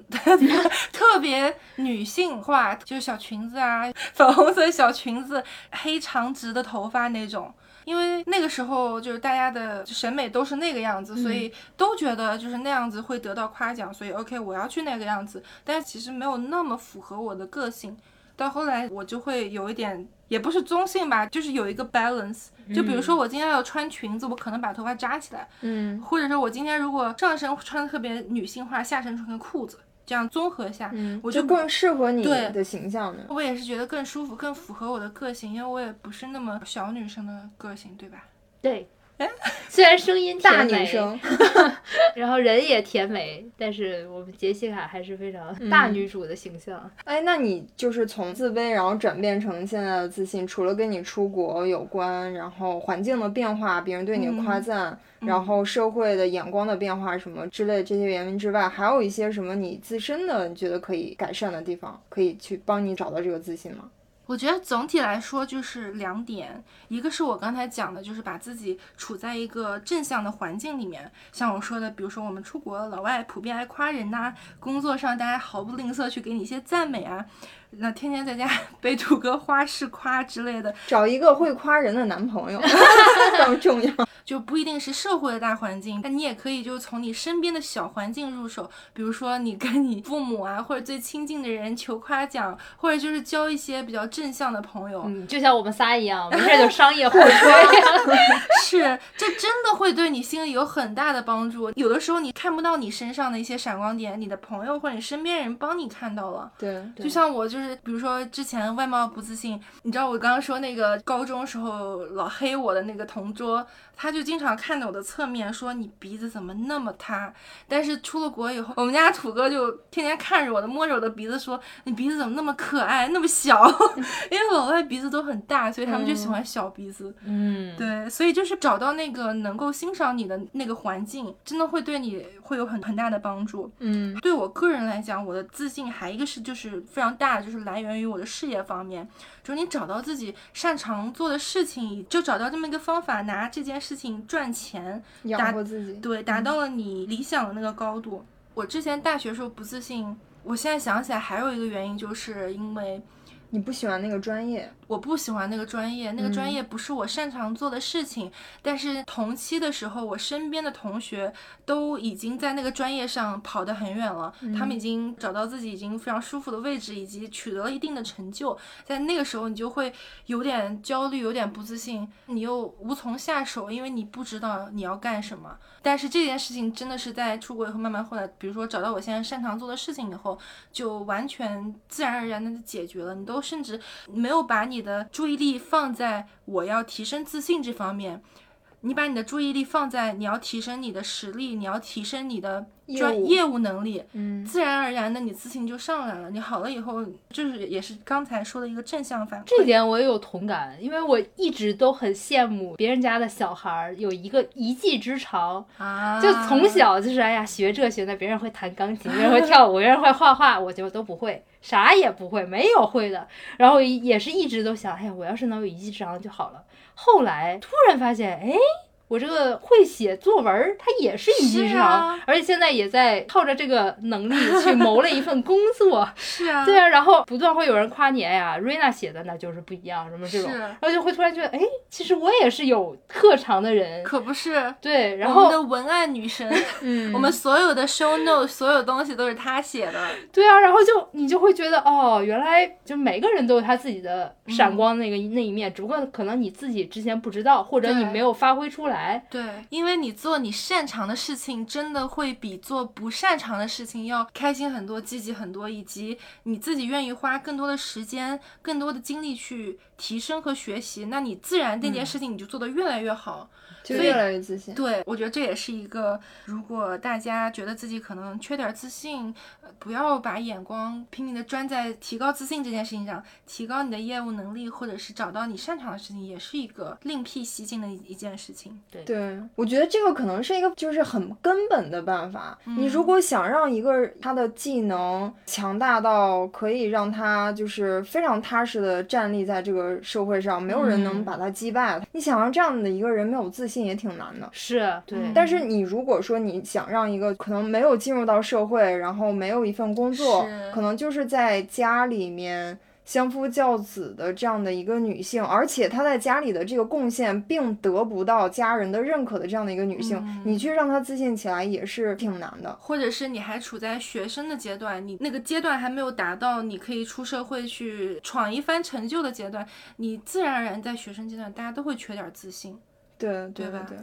特别女性化，就是小裙子啊，粉红色小裙子，黑长直的头发那种。因为那个时候就是大家的审美都是那个样子，所以都觉得就是那样子会得到夸奖，所以 OK 我要去那个样子。但是其实没有那么符合我的个性。到后来我就会有一点，也不是中性吧，就是有一个 balance。就比如说我今天要穿裙子，我可能把头发扎起来，嗯或者说我今天如果上身穿的特别女性化，下身穿个裤子，这样综合下，嗯，我就更适合你的形象呢。我也是觉得更舒服，更符合我的个性，因为我也不是那么小女生的个性，对吧？对，虽然声音大女生，然后人也甜美，但是我们杰西卡还是非常大女主的形象。哎，那你就是从自卑，然后转变成现在的自信，除了跟你出国有关，然后环境的变化，别人对你的夸赞，然后社会的眼光的变化什么之类这些原因之外，还有一些什么你自身的你觉得可以改善的地方，可以去帮你找到这个自信吗？我觉得总体来说就是两点，一个是我刚才讲的，就是把自己处在一个正向的环境里面，像我说的，比如说我们出国，老外普遍爱夸人呐、工作上大家毫不吝啬去给你一些赞美啊，那天天在家被土哥花式夸之类的，找一个会夸人的男朋友 非常重要。就不一定是社会的大环境，但你也可以就是从你身边的小环境入手，比如说你跟你父母啊，或者最亲近的人求夸奖，或者就是交一些比较正向的朋友，嗯，就像我们仨一样，没事 就商业互吹。是，这真的会对你心里有很大的帮助。有的时候你看不到你身上的一些闪光点，你的朋友或者你身边人帮你看到了。对，就像我就是，比如说之前外貌不自信，你知道我刚刚说那个高中时候老黑我的那个同桌，他就经常看着我的侧面说你鼻子怎么那么塌。但是出了国以后，我们家土哥就天天看着我的，摸着我的鼻子说你鼻子怎么那么可爱，那么小？因为老外鼻子都很大，所以他们就喜欢小鼻子。嗯，对，所以就是找到那个能够欣赏你的那个环境，真的会对你会有很很大的帮助。嗯对我个人来讲，我的自信还一个是就是非常大的，就是来源于我的事业方面，就是你找到自己擅长做的事情，就找到这么一个方法，拿这件事情赚钱，养活自己。对，达到了你理想的那个高度。我之前大学时候不自信，我现在想起来还有一个原因，就是因为你不喜欢那个专业，我不喜欢那个专业，那个专嗯业不是我擅长做的事情。但是同期的时候，我身边的同学都已经在那个专业上跑得很远了，他们已经找到自己已经非常舒服的位置，以及取得了一定的成就。在那个时候，你就会有点焦虑，有点不自信，你又无从下手，因为你不知道你要干什么。但是这件事情真的是在出国以后，慢慢后来，比如说找到我现在擅长做的事情以后，就完全自然而然的解决了。你都甚至没有把你你的注意力放在我要提升自信这方面，你把你的注意力放在你要提升你的实力，你要提升你的专业务能力，嗯自然而然的你自信就上来了。你好了以后，就是也是刚才说的一个正向反馈。这点我也有同感，因为我一直都很羡慕别人家的小孩儿有一个一技之长，啊，就从小就是哎呀学这学那，别人会弹钢琴，别人会跳舞，别人会画画，我就都不会，啥也不会，没有会的。然后也是一直都想，哎呀，我要是能有一技之长就好了。后来突然发现，哎。我这个会写作文儿，它也是一技之长，啊而且现在也在靠着这个能力去谋了一份工作。是啊，对啊，然后不断会有人夸你，哎呀，瑞娜写的那就是不一样，什么这种，是然后就会突然觉得，哎，其实我也是有特长的人。可不是。对，然我们后的文案女神，嗯我们所有的 show note，所有东西都是她写的。对啊，然后就你就会觉得，哦，原来就每个人都有他自己的闪光那个、那一面，只不过可能你自己之前不知道，或者你没有发挥出来。对，因为你做你擅长的事情，真的会比做不擅长的事情要开心很多、积极很多，以及你自己愿意花更多的时间、更多的精力去提升和学习，那你自然那件事情你就做得越来越好。就越来越自信。对，我觉得这也是一个，如果大家觉得自己可能缺点自信，呃不要把眼光拼命的专在提高自信这件事情上，提高你的业务能力，或者是找到你擅长的事情，也是一个另辟蹊径的一一件事情。对，对，我觉得这个可能是一个就是很根本的办法。你如果想让一个他的技能强大到可以让他就是非常踏实的站立在这个社会上，没有人能嗯把他击败。你想让这样的一个人没有自信也挺难的。是，对，嗯但是你如果说你想让一个可能没有进入到社会，然后没有一份工作，可能就是在家里面相夫教子的这样的一个女性，而且她在家里的这个贡献并得不到家人的认可的这样的一个女性，嗯你去让她自信起来也是挺难的。或者是你还处在学生的阶段，你那个阶段还没有达到你可以出社会去闯一番成就的阶段，你自然而然在学生阶段，大家都会缺点自信。对对对吧对。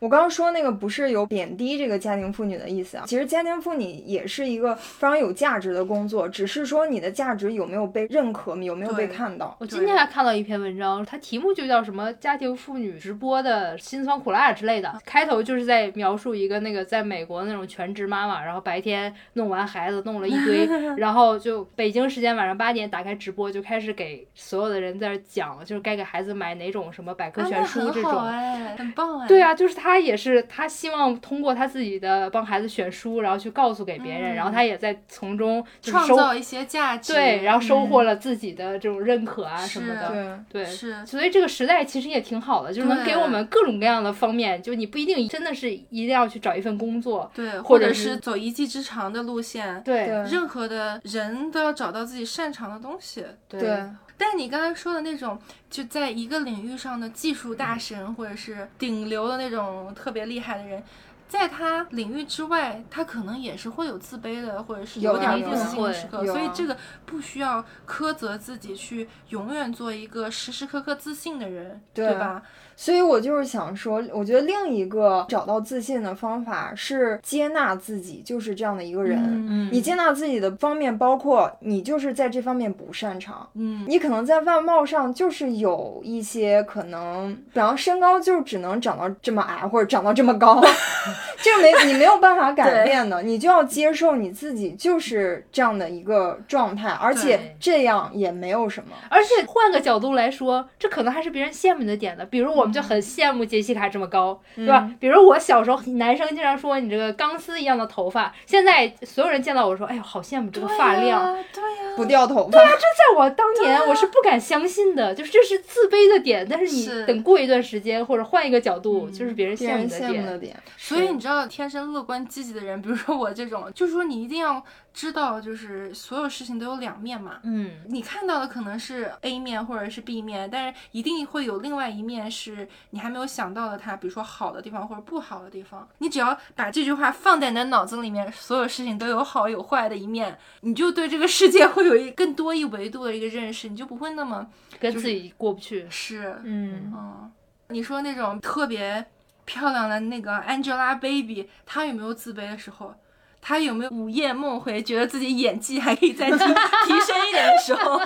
我刚刚说那个不是有贬低这个家庭妇女的意思啊，其实家庭妇女也是一个非常有价值的工作，只是说你的价值有没有被认可，有没有被看到。我今天还看到一篇文章，它题目就叫什么“家庭妇女直播的辛酸苦辣”之类的。开头就是在描述一个那个在美国那种全职妈妈，然后白天弄完孩子弄了一堆，然后就北京时间晚上八点打开直播，就开始给所有的人在那讲，就是该给孩子买哪种什么百科全书这啊很好种。哎，很棒哎。对啊，就是他也是，他希望通过他自己的帮孩子选书，然后去告诉给别人，嗯然后他也在从中就是创造一些价值。对，然后收获嗯了自己的这种认可啊什么的。对，对，是所以这个时代其实也挺好的，就是能给我们各种各样的方面，就你不一定真的是一定要去找一份工作，对，或者是或者是走一技之长的路线。对对任何的人都要找到自己擅长的东西。对对但是你刚才说的那种，就在一个领域上的技术大神，或者是顶流的那种特别厉害的人，在他领域之外，他可能也是会有自卑的，或者是有啊点有啊不自信的时刻。啊所以这个不需要苛责自己去永远做一个时时刻刻自信的人，对吧？所以我就是想说，我觉得另一个找到自信的方法是接纳自己就是这样的一个人。嗯你接纳自己的方面包括你就是在这方面不擅长，嗯，你可能在外貌上就是有一些可能，比方身高就只能长到这么矮或者长到这么高，这个没你没有办法改变的，你就要接受你自己就是这样的一个状态，而且这样也没有什么。而且换个角度来说，这可能还是别人羡慕你的点的。比如我们就很羡慕杰西卡这么高，对吧？比如我小时候，男生经常说你这个钢丝一样的头发，现在所有人见到我说，哎呦，好羡慕这个发量。对呀、不掉头发，对啊，这在我当年，我是不敢相信的，就是这是自卑的点。但是你等过一段时间，或者换一个角度，嗯就是别人羡慕的点。羡慕的点。所以你知道，天生乐观积极的人，比如说我这种，就是说你一定要知道，就是所有事情都有两面嘛。嗯，你看到的可能是 A 面或者是 B 面，但是一定会有另外一面是你还没有想到的它，比如说好的地方或者不好的地方。你只要把这句话放在你的脑子里面，所有事情都有好有坏的一面，你就对这个世界会有一更多一维度的一个认识，你就不会那么跟自己过不去。是嗯，嗯，你说那种特别漂亮的那个 Angelababy，她有没有自卑的时候？她有没有午夜梦回，觉得自己演技还可以再提 提升一点的时候？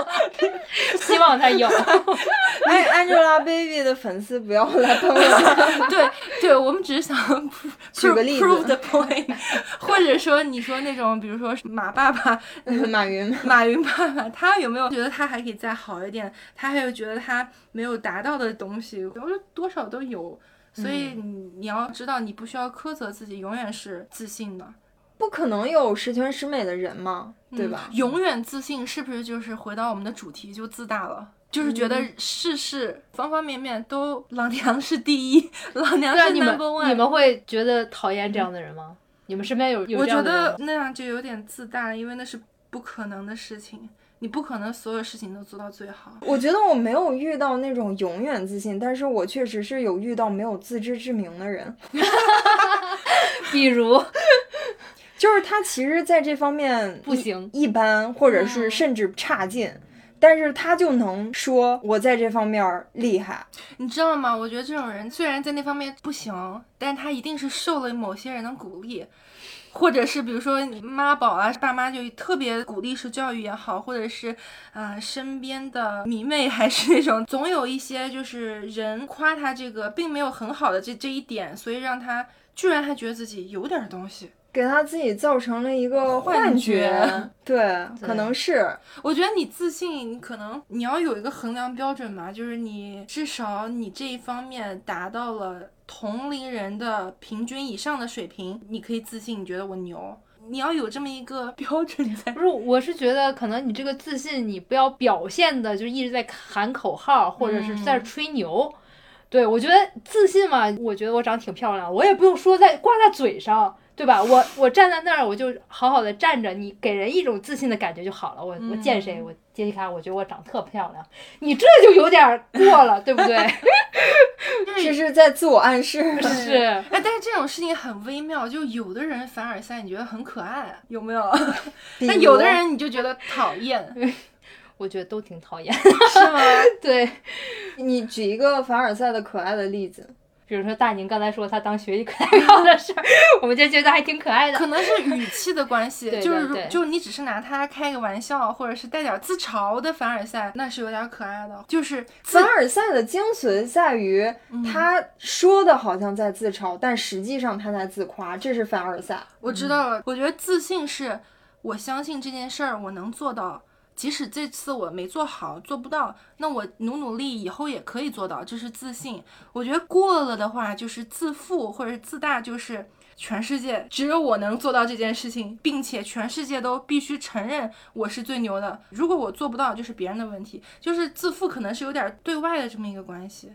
希望他有。哎，Angelababy 的粉丝不要来喷我。对对，我们只是想举个例子 prove the point，或者说你说那种，比如说马爸爸、马云，马云爸爸，他有没有觉得他还可以再好一点？他还有觉得他没有达到的东西？我觉得多少都有。所以你你要知道，你不需要苛责自己，永远是自信的，不可能有十全十美的人嘛，对吧？嗯永远自信是不是就是回到我们的主题就自大了？就是觉得事事方方面面都老娘是第一，老娘是 number one。你们会觉得讨厌这样的人吗？你们身边有有我觉得那样就有点自大，因为那是不可能的事情，你不可能所有事情都做到最好。我觉得我没有遇到那种永远自信，但是我确实是有遇到没有自知之明的人，比如就是他其实在这方面不行一般，或者是嗯甚至差劲。但是他就能说我在这方面儿厉害，你知道吗？我觉得这种人虽然在那方面不行，但他一定是受了某些人的鼓励，或者是比如说你妈宝啊，爸妈就特别鼓励式教育也好，或者是啊、呃身边的迷妹还是那种，总有一些就是人夸他这个并没有很好的这这一点，所以让他居然还觉得自己有点东西。给他自己造成了一个幻觉觉。对，可能是我觉得你自信，你可能你要有一个衡量标准嘛，就是你至少你这一方面达到了同龄人的平均以上的水平，你可以自信，你觉得我牛。你要有这么一个标准在不。是，我是觉得可能你这个自信，你不要表现的就一直在喊口号，或者是在吹牛。对我觉得自信嘛，我觉得我长得挺漂亮，我也不用说在挂在嘴上，对吧？我我站在那儿，我就好好的站着，你给人一种自信的感觉就好了。我我见谁，我杰西卡，我觉得我长得特漂亮，你这就有点儿过了，对不对？这是在自我暗示。是，哎，但是这种事情很微妙，就有的人凡尔赛，你觉得很可爱，有没有？比但有的人你就觉得讨厌，我觉得都挺讨厌。是吗？对，你举一个凡尔赛的可爱的例子，比如说大宁刚才说他当学习课代表的事儿，我们就觉得还挺可爱的。可能是语气的关系，对就是就你只是拿他开个玩笑，或者是带点自嘲的凡尔赛，那是有点可爱的。就是凡尔赛的精髓在于他说的好像在自嘲，但实际上他在自夸，这是凡尔赛。我知道了，我觉得自信是我相信这件事儿我能做到，即使这次我没做好，做不到，那我努努力，以后也可以做到，这是自信。我觉得过了的话就是自负或者自大，就是。全世界只有我能做到这件事情，并且全世界都必须承认我是最牛的。如果我做不到，就是别人的问题。就是自负可能是有点对外的这么一个关系，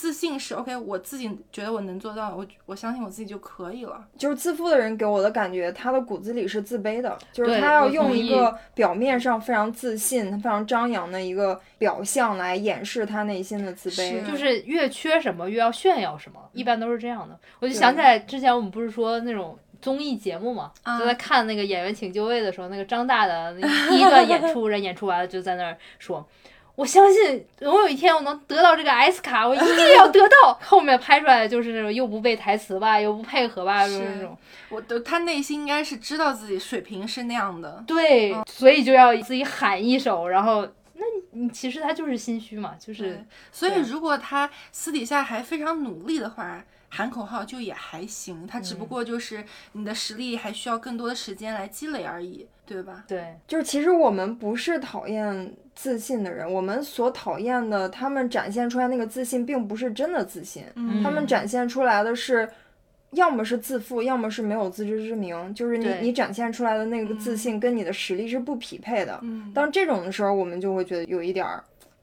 自信是 OK，我自己觉得我能做到，我我相信我自己就可以了。就是自负的人给我的感觉，他的骨子里是自卑的，就是他要用一个表面上非常自信、非常张扬的一个表象来掩饰他内心的自卑。是就是越缺什么越要炫耀什么，一般都是这样的。我就想起来之前我们不是说那种综艺节目嘛，啊就在看那个《演员请就位》的时候，那个张大的那第一段演出，人演出完了就在那儿说。我相信总有一天我能得到这个 S 卡，我一定要得到。后面拍出来的就是那种又不背台词吧，又不配合吧，就是那种。我的他内心应该是知道自己水平是那样的，对，所以就要自己喊一首，然后那你其实他就是心虚嘛，就是，所以如果他私底下还非常努力的话，喊口号就也还行。他只不过就是你的实力还需要更多的时间来积累而已，对吧？对就是其实我们不是讨厌自信的人，我们所讨厌的，他们展现出来那个自信，并不是真的自信，嗯他们展现出来的是。要么是自负，要么是没有自知之明，就是你你展现出来的那个自信跟你的实力是不匹配的。嗯当这种的时候，我们就会觉得有一点儿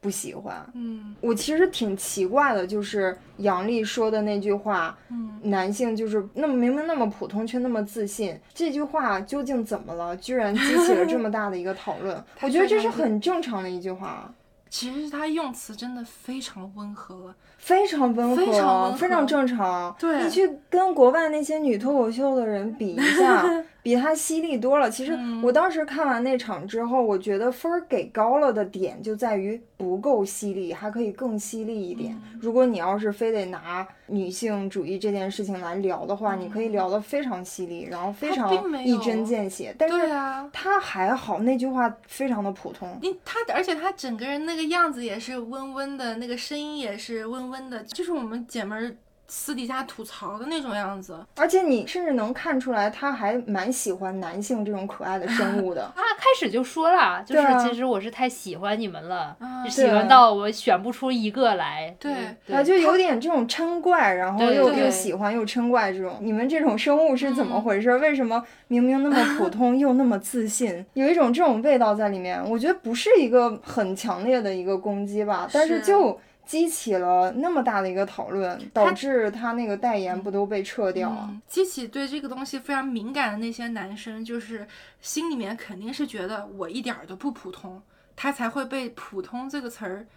不喜欢。嗯我其实挺奇怪的，就是杨笠说的那句话，嗯，男性就是那么明明那么普通却那么自信，这句话究竟怎么了？居然激起了这么大的一个讨论。我觉得这是很正常的一句话，其实他用词真的非常温和了。非常温和，非常温和非常正常。对你去跟国外那些女脱口秀的人比一下，比她犀利多了。其实嗯我当时看完那场之后，我觉得分儿给高了的点就在于不够犀利，还可以更犀利一点。嗯如果你要是非得拿女性主义这件事情来聊的话，你可以聊得非常犀利，然后非常一针见血。但是对啊，他还好，那句话非常的普通。你他，而且他整个人那个样子也是温温的，那个声音也是温温的，就是我们姐们儿私底下吐槽的那种样子。而且你甚至能看出来，他还蛮喜欢男性这种可爱的生物的。他 开始就说了，就是其实我是太喜欢你们了，啊喜欢到我选不出一个来。对啊，就有点这种嗔怪，然后又又喜欢又嗔怪这种，你们这种生物是怎嗯么回事？为什么明明那么普 通又那么自信？有一种这种味道在里面，我觉得不是一个很强烈的一个攻击吧，但是是就激起了那么大的一个讨论，导致他那个代言不都被撤掉了？嗯，激起对这个东西非常敏感的那些男生，就是心里面肯定是觉得我一点儿都不普通，他才会被“普通”这个词儿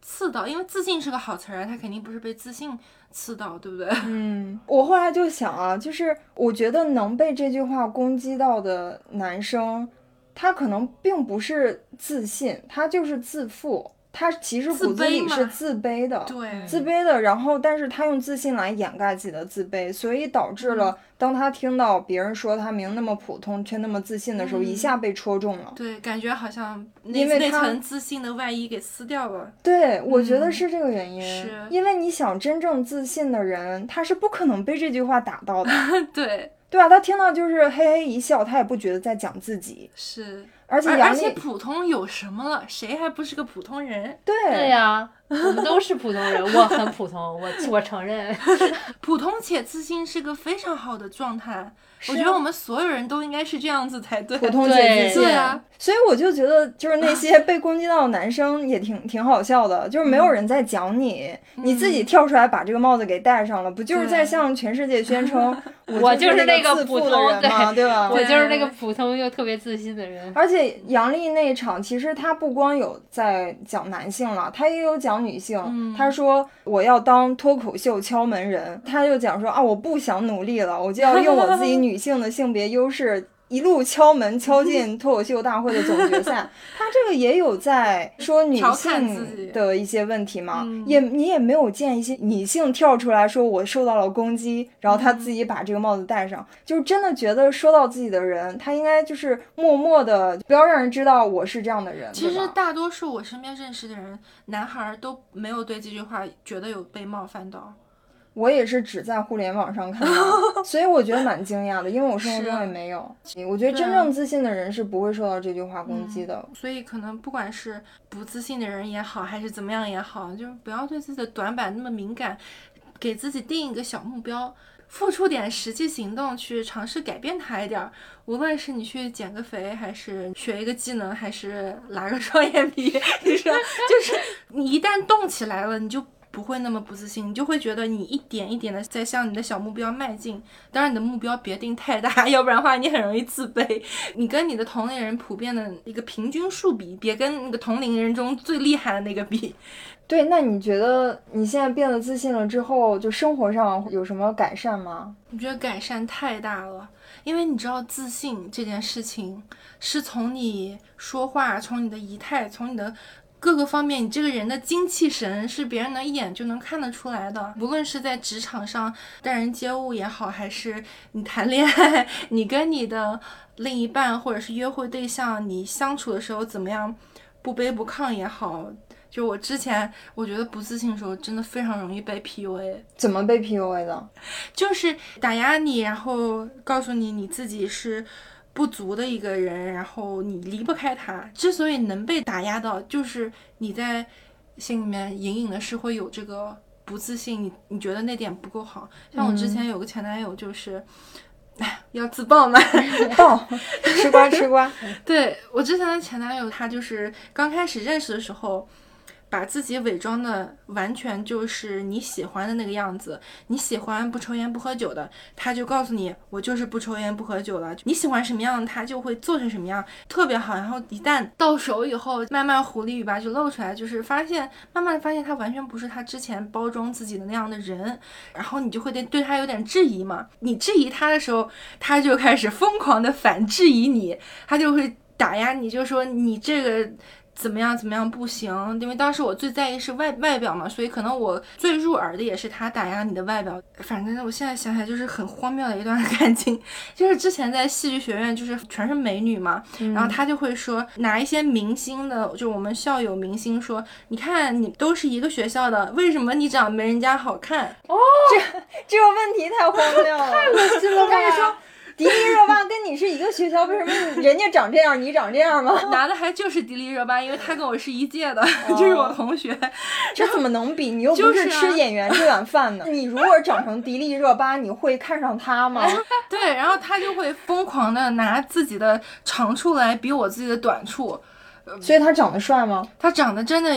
刺到，因为自信是个好词儿啊，他肯定不是被自信刺到，对不对？嗯，我后来就想啊，就是我觉得能被这句话攻击到的男生，他可能并不是自信，他就是自负，他其实自骨子里卑是自卑的。对，自卑的，然后但是他用自信来掩盖自己的自卑，所以导致嗯了当他听到别人说他明那么普通却那么自信的时候，嗯一下被戳中了。对，感觉好像因为他层自信的外衣给撕掉了。对，我觉得嗯是这个原因，是因为你想真正自信的人，他是不可能被这句话打到的。对，对吧，他听到就是嘿嘿一笑，他也不觉得在讲自己，是，而且杨而而且普通有什么了？谁还不是个普通人？对对呀、我们都是普通人，我很普通，我我承认。普通且自信是个非常好的状态。我觉得我们所有人都应该是这样子才对。普通且对自信。对啊，所以我就觉得，就是那些被攻击到的男生也挺挺好笑的，就是没有人在讲你，你自己跳出来把这个帽子给戴上了，不就是在向全世界宣称我就就是那个普通人嘛，对吧？我就是那个普通又特别自信的人。而且杨笠那一场，其实他不光有在讲男性了，他也有讲女性。嗯他说我要当脱口秀敲门人，他就讲说啊，我不想努力了，我就要用我自己女性的性别优势。一路敲门敲进 脱口秀大会的总决赛，他这个也有在说女性的一些问题嘛，嗯也你也没有见一些女性跳出来说我受到了攻击，然后他自己把这个帽子戴上，就是真的觉得说到自己的人，他应该就是默默的，不要让人知道我是这样的人。其实大多数我身边认识的人，男孩儿都没有对这句话觉得有被冒犯到。我也是只在互联网上看到，所以我觉得蛮惊讶的，因为我生活中也没有。我觉得真正自信的人是不会受到这句话攻击的。所以可能不管是不自信的人也好，还是怎么样也好，就是不要对自己的短板那么敏感，给自己定一个小目标。付出点实际行动去尝试改变它一点儿，无论是你去减个肥，还是学一个技能，还是拉个双眼皮，你说就是你一旦动起来了，你就不会那么不自信，你就会觉得你一点一点的在向你的小目标迈进。当然，你的目标别定太大，要不然的话你很容易自卑。你跟你的同龄人普遍的一个平均数比，别跟那个同龄人中最厉害的那个比。对，那你觉得你现在变得自信了之后，就生活上有什么改善吗？我觉得改善太大了，因为你知道，自信这件事情是从你说话、从你的仪态、从你的各个方面，你这个人的精气神是别人能一眼就能看得出来的。无论是在职场上待人接物也好，还是你谈恋爱，你跟你的另一半或者是约会对象，你相处的时候怎么样，不卑不亢也好。就我之前，我觉得不自信的时候，真的非常容易被 PUA。怎么被 PUA 的？就是打压你，然后告诉你你自己是不足的一个人，然后你离不开他。之所以能被打压到，就是你在心里面隐隐的是会有这个不自信，你你觉得那点不够好。像我之前有个前男友，就是。哎，要自爆吗？爆，吃瓜吃瓜。对我之前的前男友，他就是刚开始认识的时候，把自己伪装的完全就是你喜欢的那个样子。你喜欢不抽烟不喝酒的，他就告诉你我就是不抽烟不喝酒了。你喜欢什么样，他就会做成什么样，特别好。然后一旦到手以后，慢慢狐狸尾巴就露出来，就是发现慢慢地发现他完全不是他之前包装自己的那样的人。然后你就会对对他有点质疑嘛。你质疑他的时候，他就开始疯狂的反质疑你，他就会打压你，就说你这个。怎么样？怎么样不行？因为当时我最在意是外外表嘛，所以可能我最入耳的也是他打压你的外表。反正我现在想起来就是很荒谬的一段感情，就是之前在戏剧学院就是全是美女嘛，然后他就会说拿一些明星的，就我们校友明星说，你看你都是一个学校的，为什么你长得没人家好看？哦 这个问题太荒谬了。太恶心了！我跟你说，迪丽热巴跟你是一个学校，为什么人家长这样，你长这样吗？拿的还就是迪丽热巴，因为她跟我是一届的，就是我同学。这怎么能比？你又不就是吃演员这碗饭呢。你如果长成迪丽热巴，你会看上她吗？对，然后她就会疯狂的拿自己的长处来比我自己的短处。所以他长得帅吗？他长得真的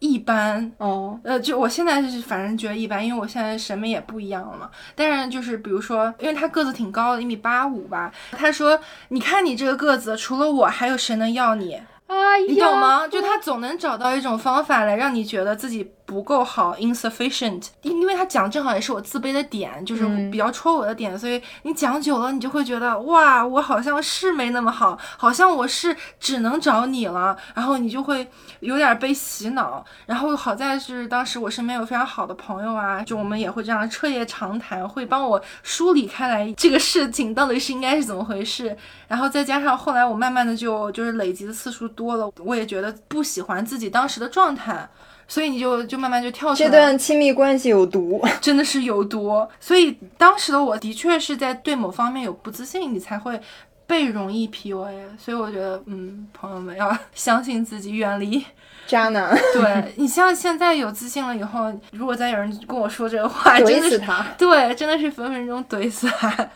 一般，哦，呃，就我现在就是反正觉得一般，因为我现在审美也不一样了嘛。但是就是比如说，因为他个子挺高的，一米八五吧，他说：“你看你这个个子，除了我，还有谁能要你？”哎呀，你懂吗？就他总能找到一种方法来让你觉得自己不够好，insufficient。因因为他讲正好也是我自卑的点，就是嗯比较戳我的点，所以你讲久了，你就会觉得哇，我好像是没那么好，好像我是只能找你了，然后你就会有点被洗脑。然后好在是当时我身边有非常好的朋友啊，就我们也会这样彻夜长谈，会帮我梳理开来这个事情到底是应该是怎么回事。然后再加上后来我慢慢的就就是累积的次数多了，我也觉得不喜欢自己当时的状态，所以你就就慢慢就跳出来这。段亲密关系有毒。真的是有毒。所以当时的我的确是在对某方面有不自信，你才会被容易 PUA。所以我觉得，嗯，朋友们要相信自己，远离。渣男，对你像现在有自信了以后，如果再有人跟我说这个话，真的是。他。对，真的是分分钟怼死他。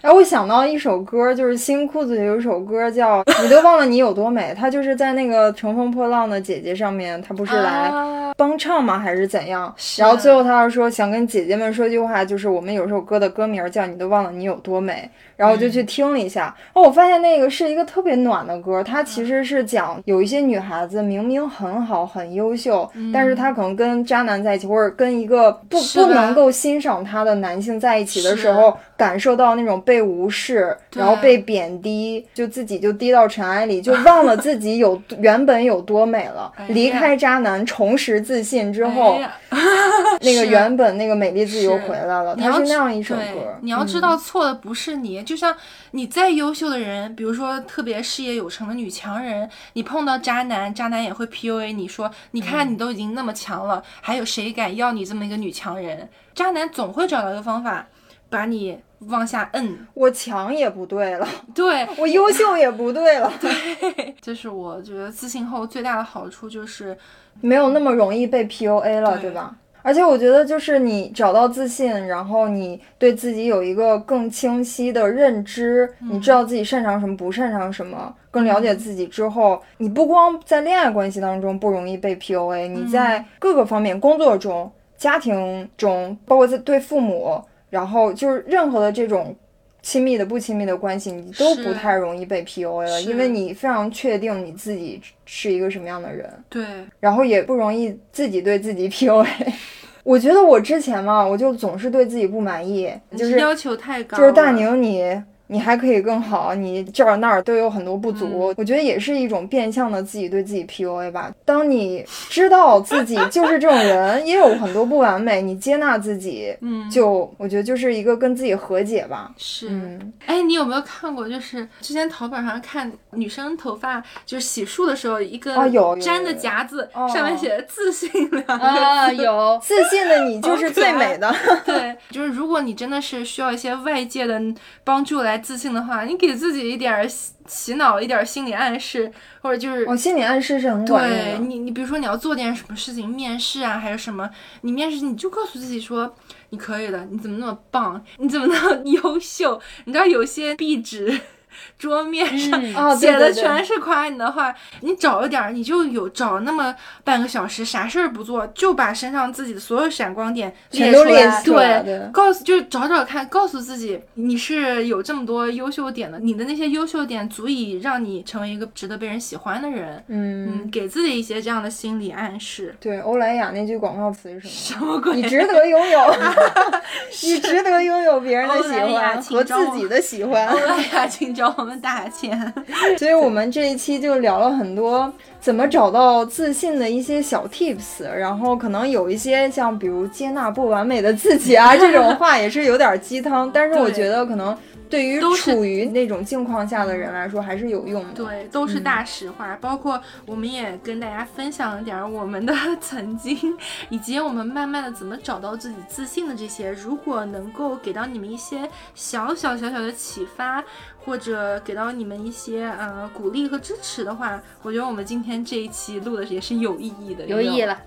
然后我想到一首歌，就是新裤子有一首歌叫《你都忘了你有多美》，他就是在那个《乘风破浪的姐姐》上面，他不是来帮唱吗？还是怎样？然后最后他要说想跟姐姐们说句话，就是我们有首歌的歌名叫《你都忘了你有多美》，然后我就去听了一下，哦，我发现那个是一个特别暖的歌，它其实是讲有一些女孩子明明很好很优秀，但是她可能跟渣男在一起，或者跟一个不不能够欣赏她的男性在一起的时候，感受到那种被无视，然后被贬低，就自己就低到尘埃里，就忘了自己有 原本有多美了。离开渣男，重拾自信之后，那个原本那个美丽自己又回来了。你要它是那样一首歌，你要知嗯道错的不是你，就像你再优秀的人，比如说特别事业有成的女强人，你碰到渣男，渣男也会 PUA 你说，你嗯看你都已经那么强了，还有谁敢要你这么一个女强人？渣男总会找到一个方法把你往下摁。我强也不对了，对，我优秀也不对了，对这是我觉得自信后最大的好处，就是没有那么容易被 PUA 了，对。对吧？而且我觉得，就是你找到自信，然后你对自己有一个更清晰的认知，你知道自己擅长什么，不擅长什么，更了解自己之后，你不光在恋爱关系当中不容易被 PUA，你在各个方面，工作中、家庭中，包括在对父母，然后就是任何的这种亲密的、不亲密的关系，你都不太容易被 PUA 了，因为你非常确定你自己是一个什么样的人。对，然后也不容易自己对自己 PUA。我觉得我之前嘛，我就总是对自己不满意，就是要求太高，就是大宁你。你还可以更好，你这儿那儿都有很多不足，我觉得也是一种变相的自己对自己 PUA 吧。当你知道自己就是这种人，也有很多不完美，你接纳自己，嗯，就我觉得就是一个跟自己和解吧。是，嗯，哎，你有没有看过？就是之前淘宝上看女生头发，就是洗漱的时候，一个啊有有粘的夹子，哦上面写着“自信”两个字。啊，有 自信的你就是最美的。对，就是如果你真的是需要一些外界的帮助来自信的话，你给自己一点儿洗洗脑，一点儿心理暗示，或者就是我心理暗示是很管用的。对你，你比如说你要做点什么事情，面试啊，还是什么，你面试你就告诉自己说你可以的，你怎么那么棒，你怎么那么优秀？你知道有些壁纸。桌面上写的全是夸你的话，你找一点儿，你就有找那么半个小时，啥事儿不做，就把身上自己的所有闪光点列出来对，对告诉就是找找看，告诉自己你是有这么多优秀点的，你的那些优秀点足以让你成为一个值得被人喜欢的人。嗯，嗯，给自己一些这样的心理暗示。对，欧莱雅那句广告词是什么？什么鬼？你值得拥有，你值得拥有别人的喜欢和自己的喜欢欧。莱雅，请找我们打钱。所以我们这一期就聊了很多怎么找到自信的一些小 tips，然后可能有一些像比如接纳不完美的自己啊这种话也是有点鸡汤，但是我觉得可能对于处于那种境况下的人来说还是有用的。对，都是大实话。包括我们也跟大家分享了点儿我们的曾经，以及我们慢慢的怎么找到自己自信的这些。如果能够给到你们一些小小小小的启发，或者给到你们一些呃鼓励和支持的话，我觉得我们今天这一期录的也是有意义的，有意义了。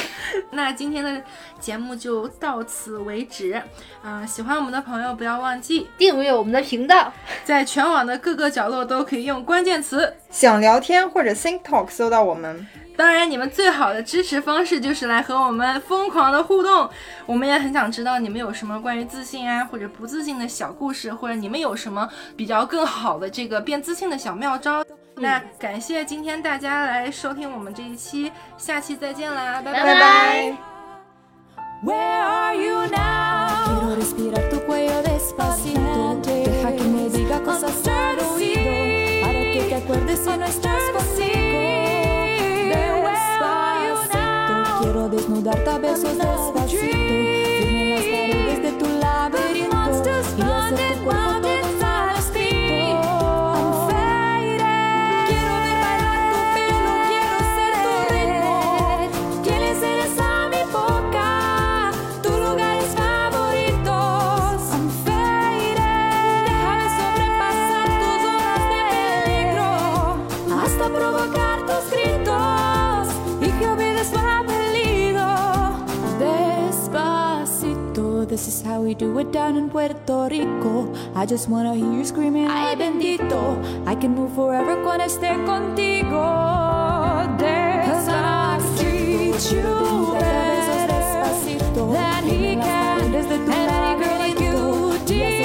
那今天的节目就到此为止。啊、喜欢我们的朋友不要忘记，订阅我们的频道，在全网的各个角落都可以用关键词。想聊天或者 Think Talk 搜到我们。当然，你们最好的支持方式就是来和我们疯狂的互动。我们也很想知道你们有什么关于自信啊或者不自信的小故事，或者你们有什么比较更好的这个变自信的小妙招。那感谢今天大家来收听我们这一期，下期再见啦，拜拜。diga cosas al oído si no. lugar tá bem sossegado. we do it down in Puerto Rico. I just wanna hear you screaming, ay bendito. I can move forever cuando esté contigo. There's God treat you better than he can. And any girl like you, dear.